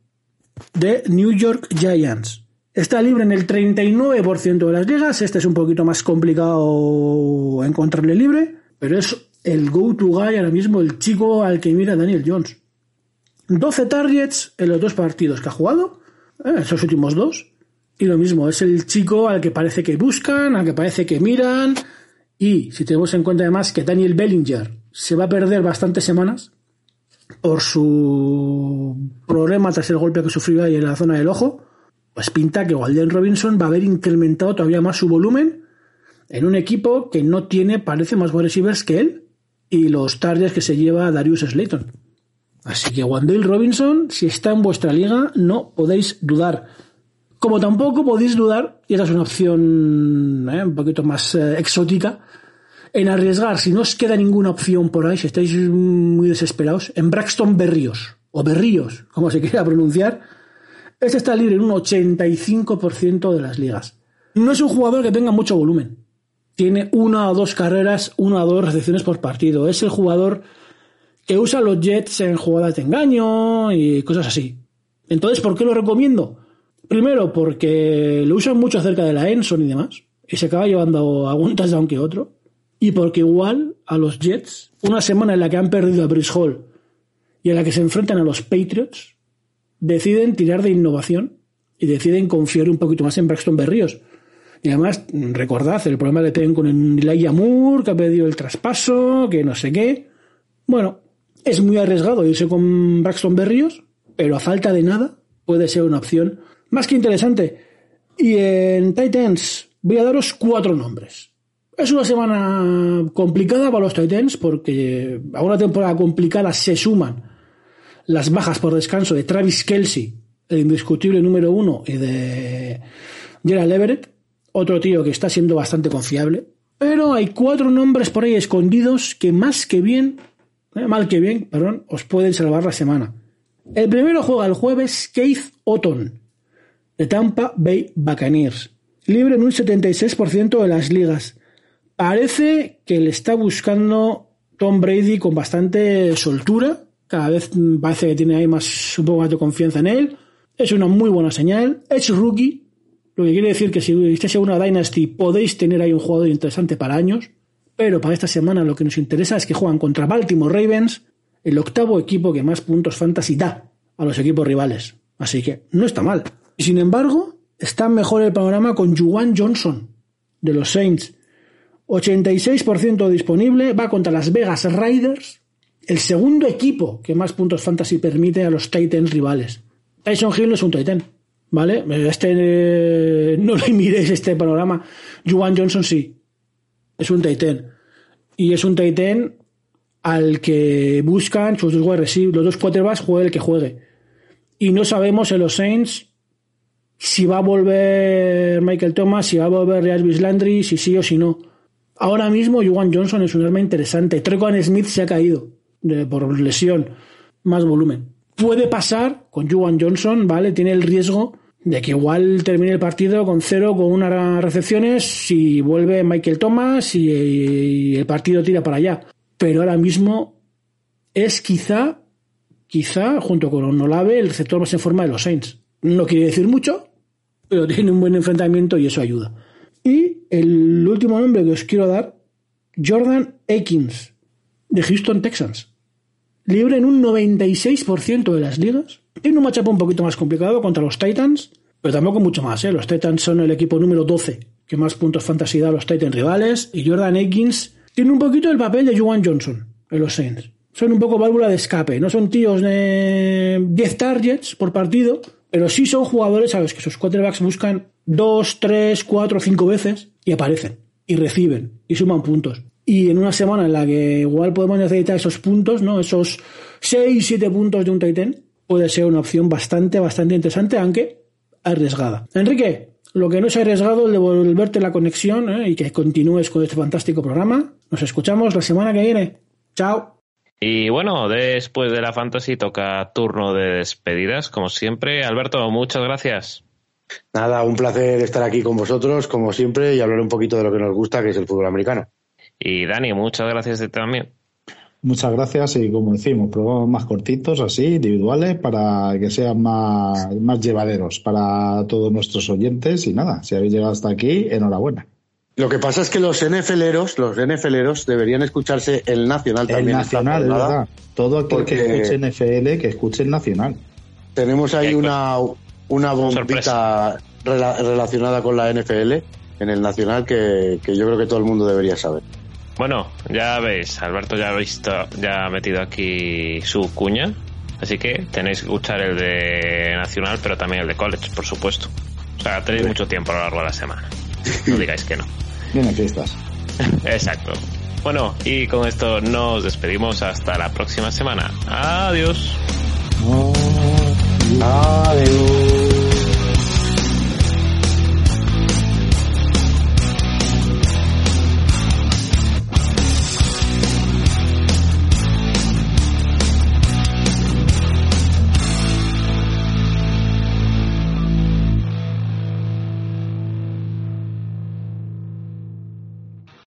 de New York Giants. Está libre en el 39% de las ligas. Este es un poquito más complicado encontrarle libre, pero es el go-to guy ahora mismo, el chico al que mira Daniel Jones. 12 targets en los dos partidos que ha jugado, eh, esos últimos dos. Y lo mismo, es el chico al que parece que buscan, al que parece que miran. Y si tenemos en cuenta además que Daniel Bellinger se va a perder bastantes semanas por su problema tras el golpe que sufrió ahí en la zona del ojo, pues pinta que Walden Robinson va a haber incrementado todavía más su volumen en un equipo que no tiene, parece, más wide receivers que él y los targets que se lleva Darius Slayton. Así que Wandale Robinson, si está en vuestra liga, no podéis dudar. Como tampoco podéis dudar, y esa es una opción eh, un poquito más eh, exótica, en arriesgar, si no os queda ninguna opción por ahí, si estáis muy desesperados, en Braxton Berríos, o Berríos, como se quiera pronunciar, este está libre en un 85% de las ligas. No es un jugador que tenga mucho volumen. Tiene una o dos carreras, una o dos recepciones por partido. Es el jugador que usa los Jets en jugadas de engaño y cosas así. Entonces, ¿por qué lo recomiendo? Primero, porque lo usan mucho acerca de la Enson y demás, y se acaba llevando algún touchdown que otro. Y porque igual a los Jets, una semana en la que han perdido a Brice Hall y en la que se enfrentan a los Patriots, deciden tirar de innovación y deciden confiar un poquito más en Braxton Berríos. Y además, recordad el problema que tienen con Elijah Moore, que ha pedido el traspaso, que no sé qué. Bueno, es muy arriesgado irse con Braxton Berrios, pero a falta de nada puede ser una opción más que interesante. Y en Titans voy a daros cuatro nombres. Es una semana complicada para los Titans porque a una temporada complicada se suman las bajas por descanso de Travis Kelsey, el indiscutible número uno, y de Gerald Everett, otro tío que está siendo bastante confiable. Pero hay cuatro nombres por ahí escondidos que más que bien eh, mal que bien, perdón, os pueden salvar la semana. El primero juega el jueves Keith Otton, de Tampa Bay Buccaneers, libre en un 76% de las ligas. Parece que le está buscando Tom Brady con bastante soltura, cada vez parece que tiene ahí más, un poco más de confianza en él. Es una muy buena señal. Es rookie, lo que quiere decir que si estáis en una Dynasty podéis tener ahí un jugador interesante para años. Pero para esta semana lo que nos interesa es que juegan contra Baltimore Ravens, el octavo equipo que más puntos fantasy da a los equipos rivales. Así que no está mal. Y sin embargo, está mejor el panorama con Juwan Johnson, de los Saints. 86% disponible, va contra las Vegas Raiders, el segundo equipo que más puntos fantasy permite a los Titans rivales. Tyson Hill no es un Titan, ¿vale? Este, eh, no le miréis este panorama. Juwan Johnson sí, es un Titan. Y es un Titan al que buscan sus dos los dos quarterbacks, juegue el que juegue. Y no sabemos en los Saints si va a volver Michael Thomas, si va a volver Jarvis Landry, si sí o si no. Ahora mismo, Juwan Johnson es un arma interesante. Trequan Smith se ha caído por lesión, más volumen. Puede pasar con Juwan Johnson, ¿vale? Tiene el riesgo de que igual termine el partido con cero, con unas recepciones, si vuelve Michael Thomas y, el partido tira para allá. Pero ahora mismo es quizá, quizá, junto con Onolave, el receptor más en forma de los Saints. No quiere decir mucho, pero tiene un buen enfrentamiento y eso ayuda. Y el último nombre que os quiero dar, Jordan Akins, de Houston Texans. Libre en un 96% de las ligas tiene un matchup un poquito más complicado contra los Titans, pero tampoco mucho más. ¿eh? Los Titans son el equipo número 12 que más puntos fantasy da a los Titans rivales. Y Jordan Aikins tiene un poquito el papel de Juwan Johnson en los Saints. Son un poco válvula de escape. No son tíos de 10 targets por partido, pero sí son jugadores a los que sus quarterbacks buscan 2, 3, 4, 5 veces y aparecen. Y reciben y suman puntos. y en una semana en la que igual podemos necesitar esos puntos, ¿no? Esos 6, 7 puntos de un Titan, puede ser una opción bastante, bastante interesante, aunque arriesgada. Enrique, lo que no es arriesgado es devolverte la conexión ¿eh? y que continúes con este fantástico programa. Nos escuchamos la semana que viene. Chao. Y bueno, después de la fantasy toca turno de despedidas, como siempre. Alberto, muchas gracias. Nada, un placer estar aquí con vosotros, como siempre, y hablar un poquito de lo que nos gusta, que es el fútbol americano. Y Dani, muchas gracias también. Muchas gracias y como decimos, programas más cortitos, así, individuales, para que sean más, más llevaderos para todos nuestros oyentes. Y nada, si habéis llegado hasta aquí, enhorabuena. Lo que pasa es que los NFLeros, los NFLeros deberían escucharse el Nacional también. El Nacional, es verdad. Todo aquel que escuche NFL, que escuche el Nacional. Tenemos ahí una, una bombita relacionada con la NFL en el Nacional que, que yo creo que todo el mundo debería saber. Bueno, ya veis, Alberto ya ha visto, ya ha metido aquí su cuña, así que tenéis que escuchar el de Nacional, pero también el de College, por supuesto. O sea, tenéis mucho tiempo a lo largo de la semana. No digáis que no. Bien, fiestas. *laughs* Exacto. Bueno, y con esto nos despedimos hasta la próxima semana. Adiós. Adiós.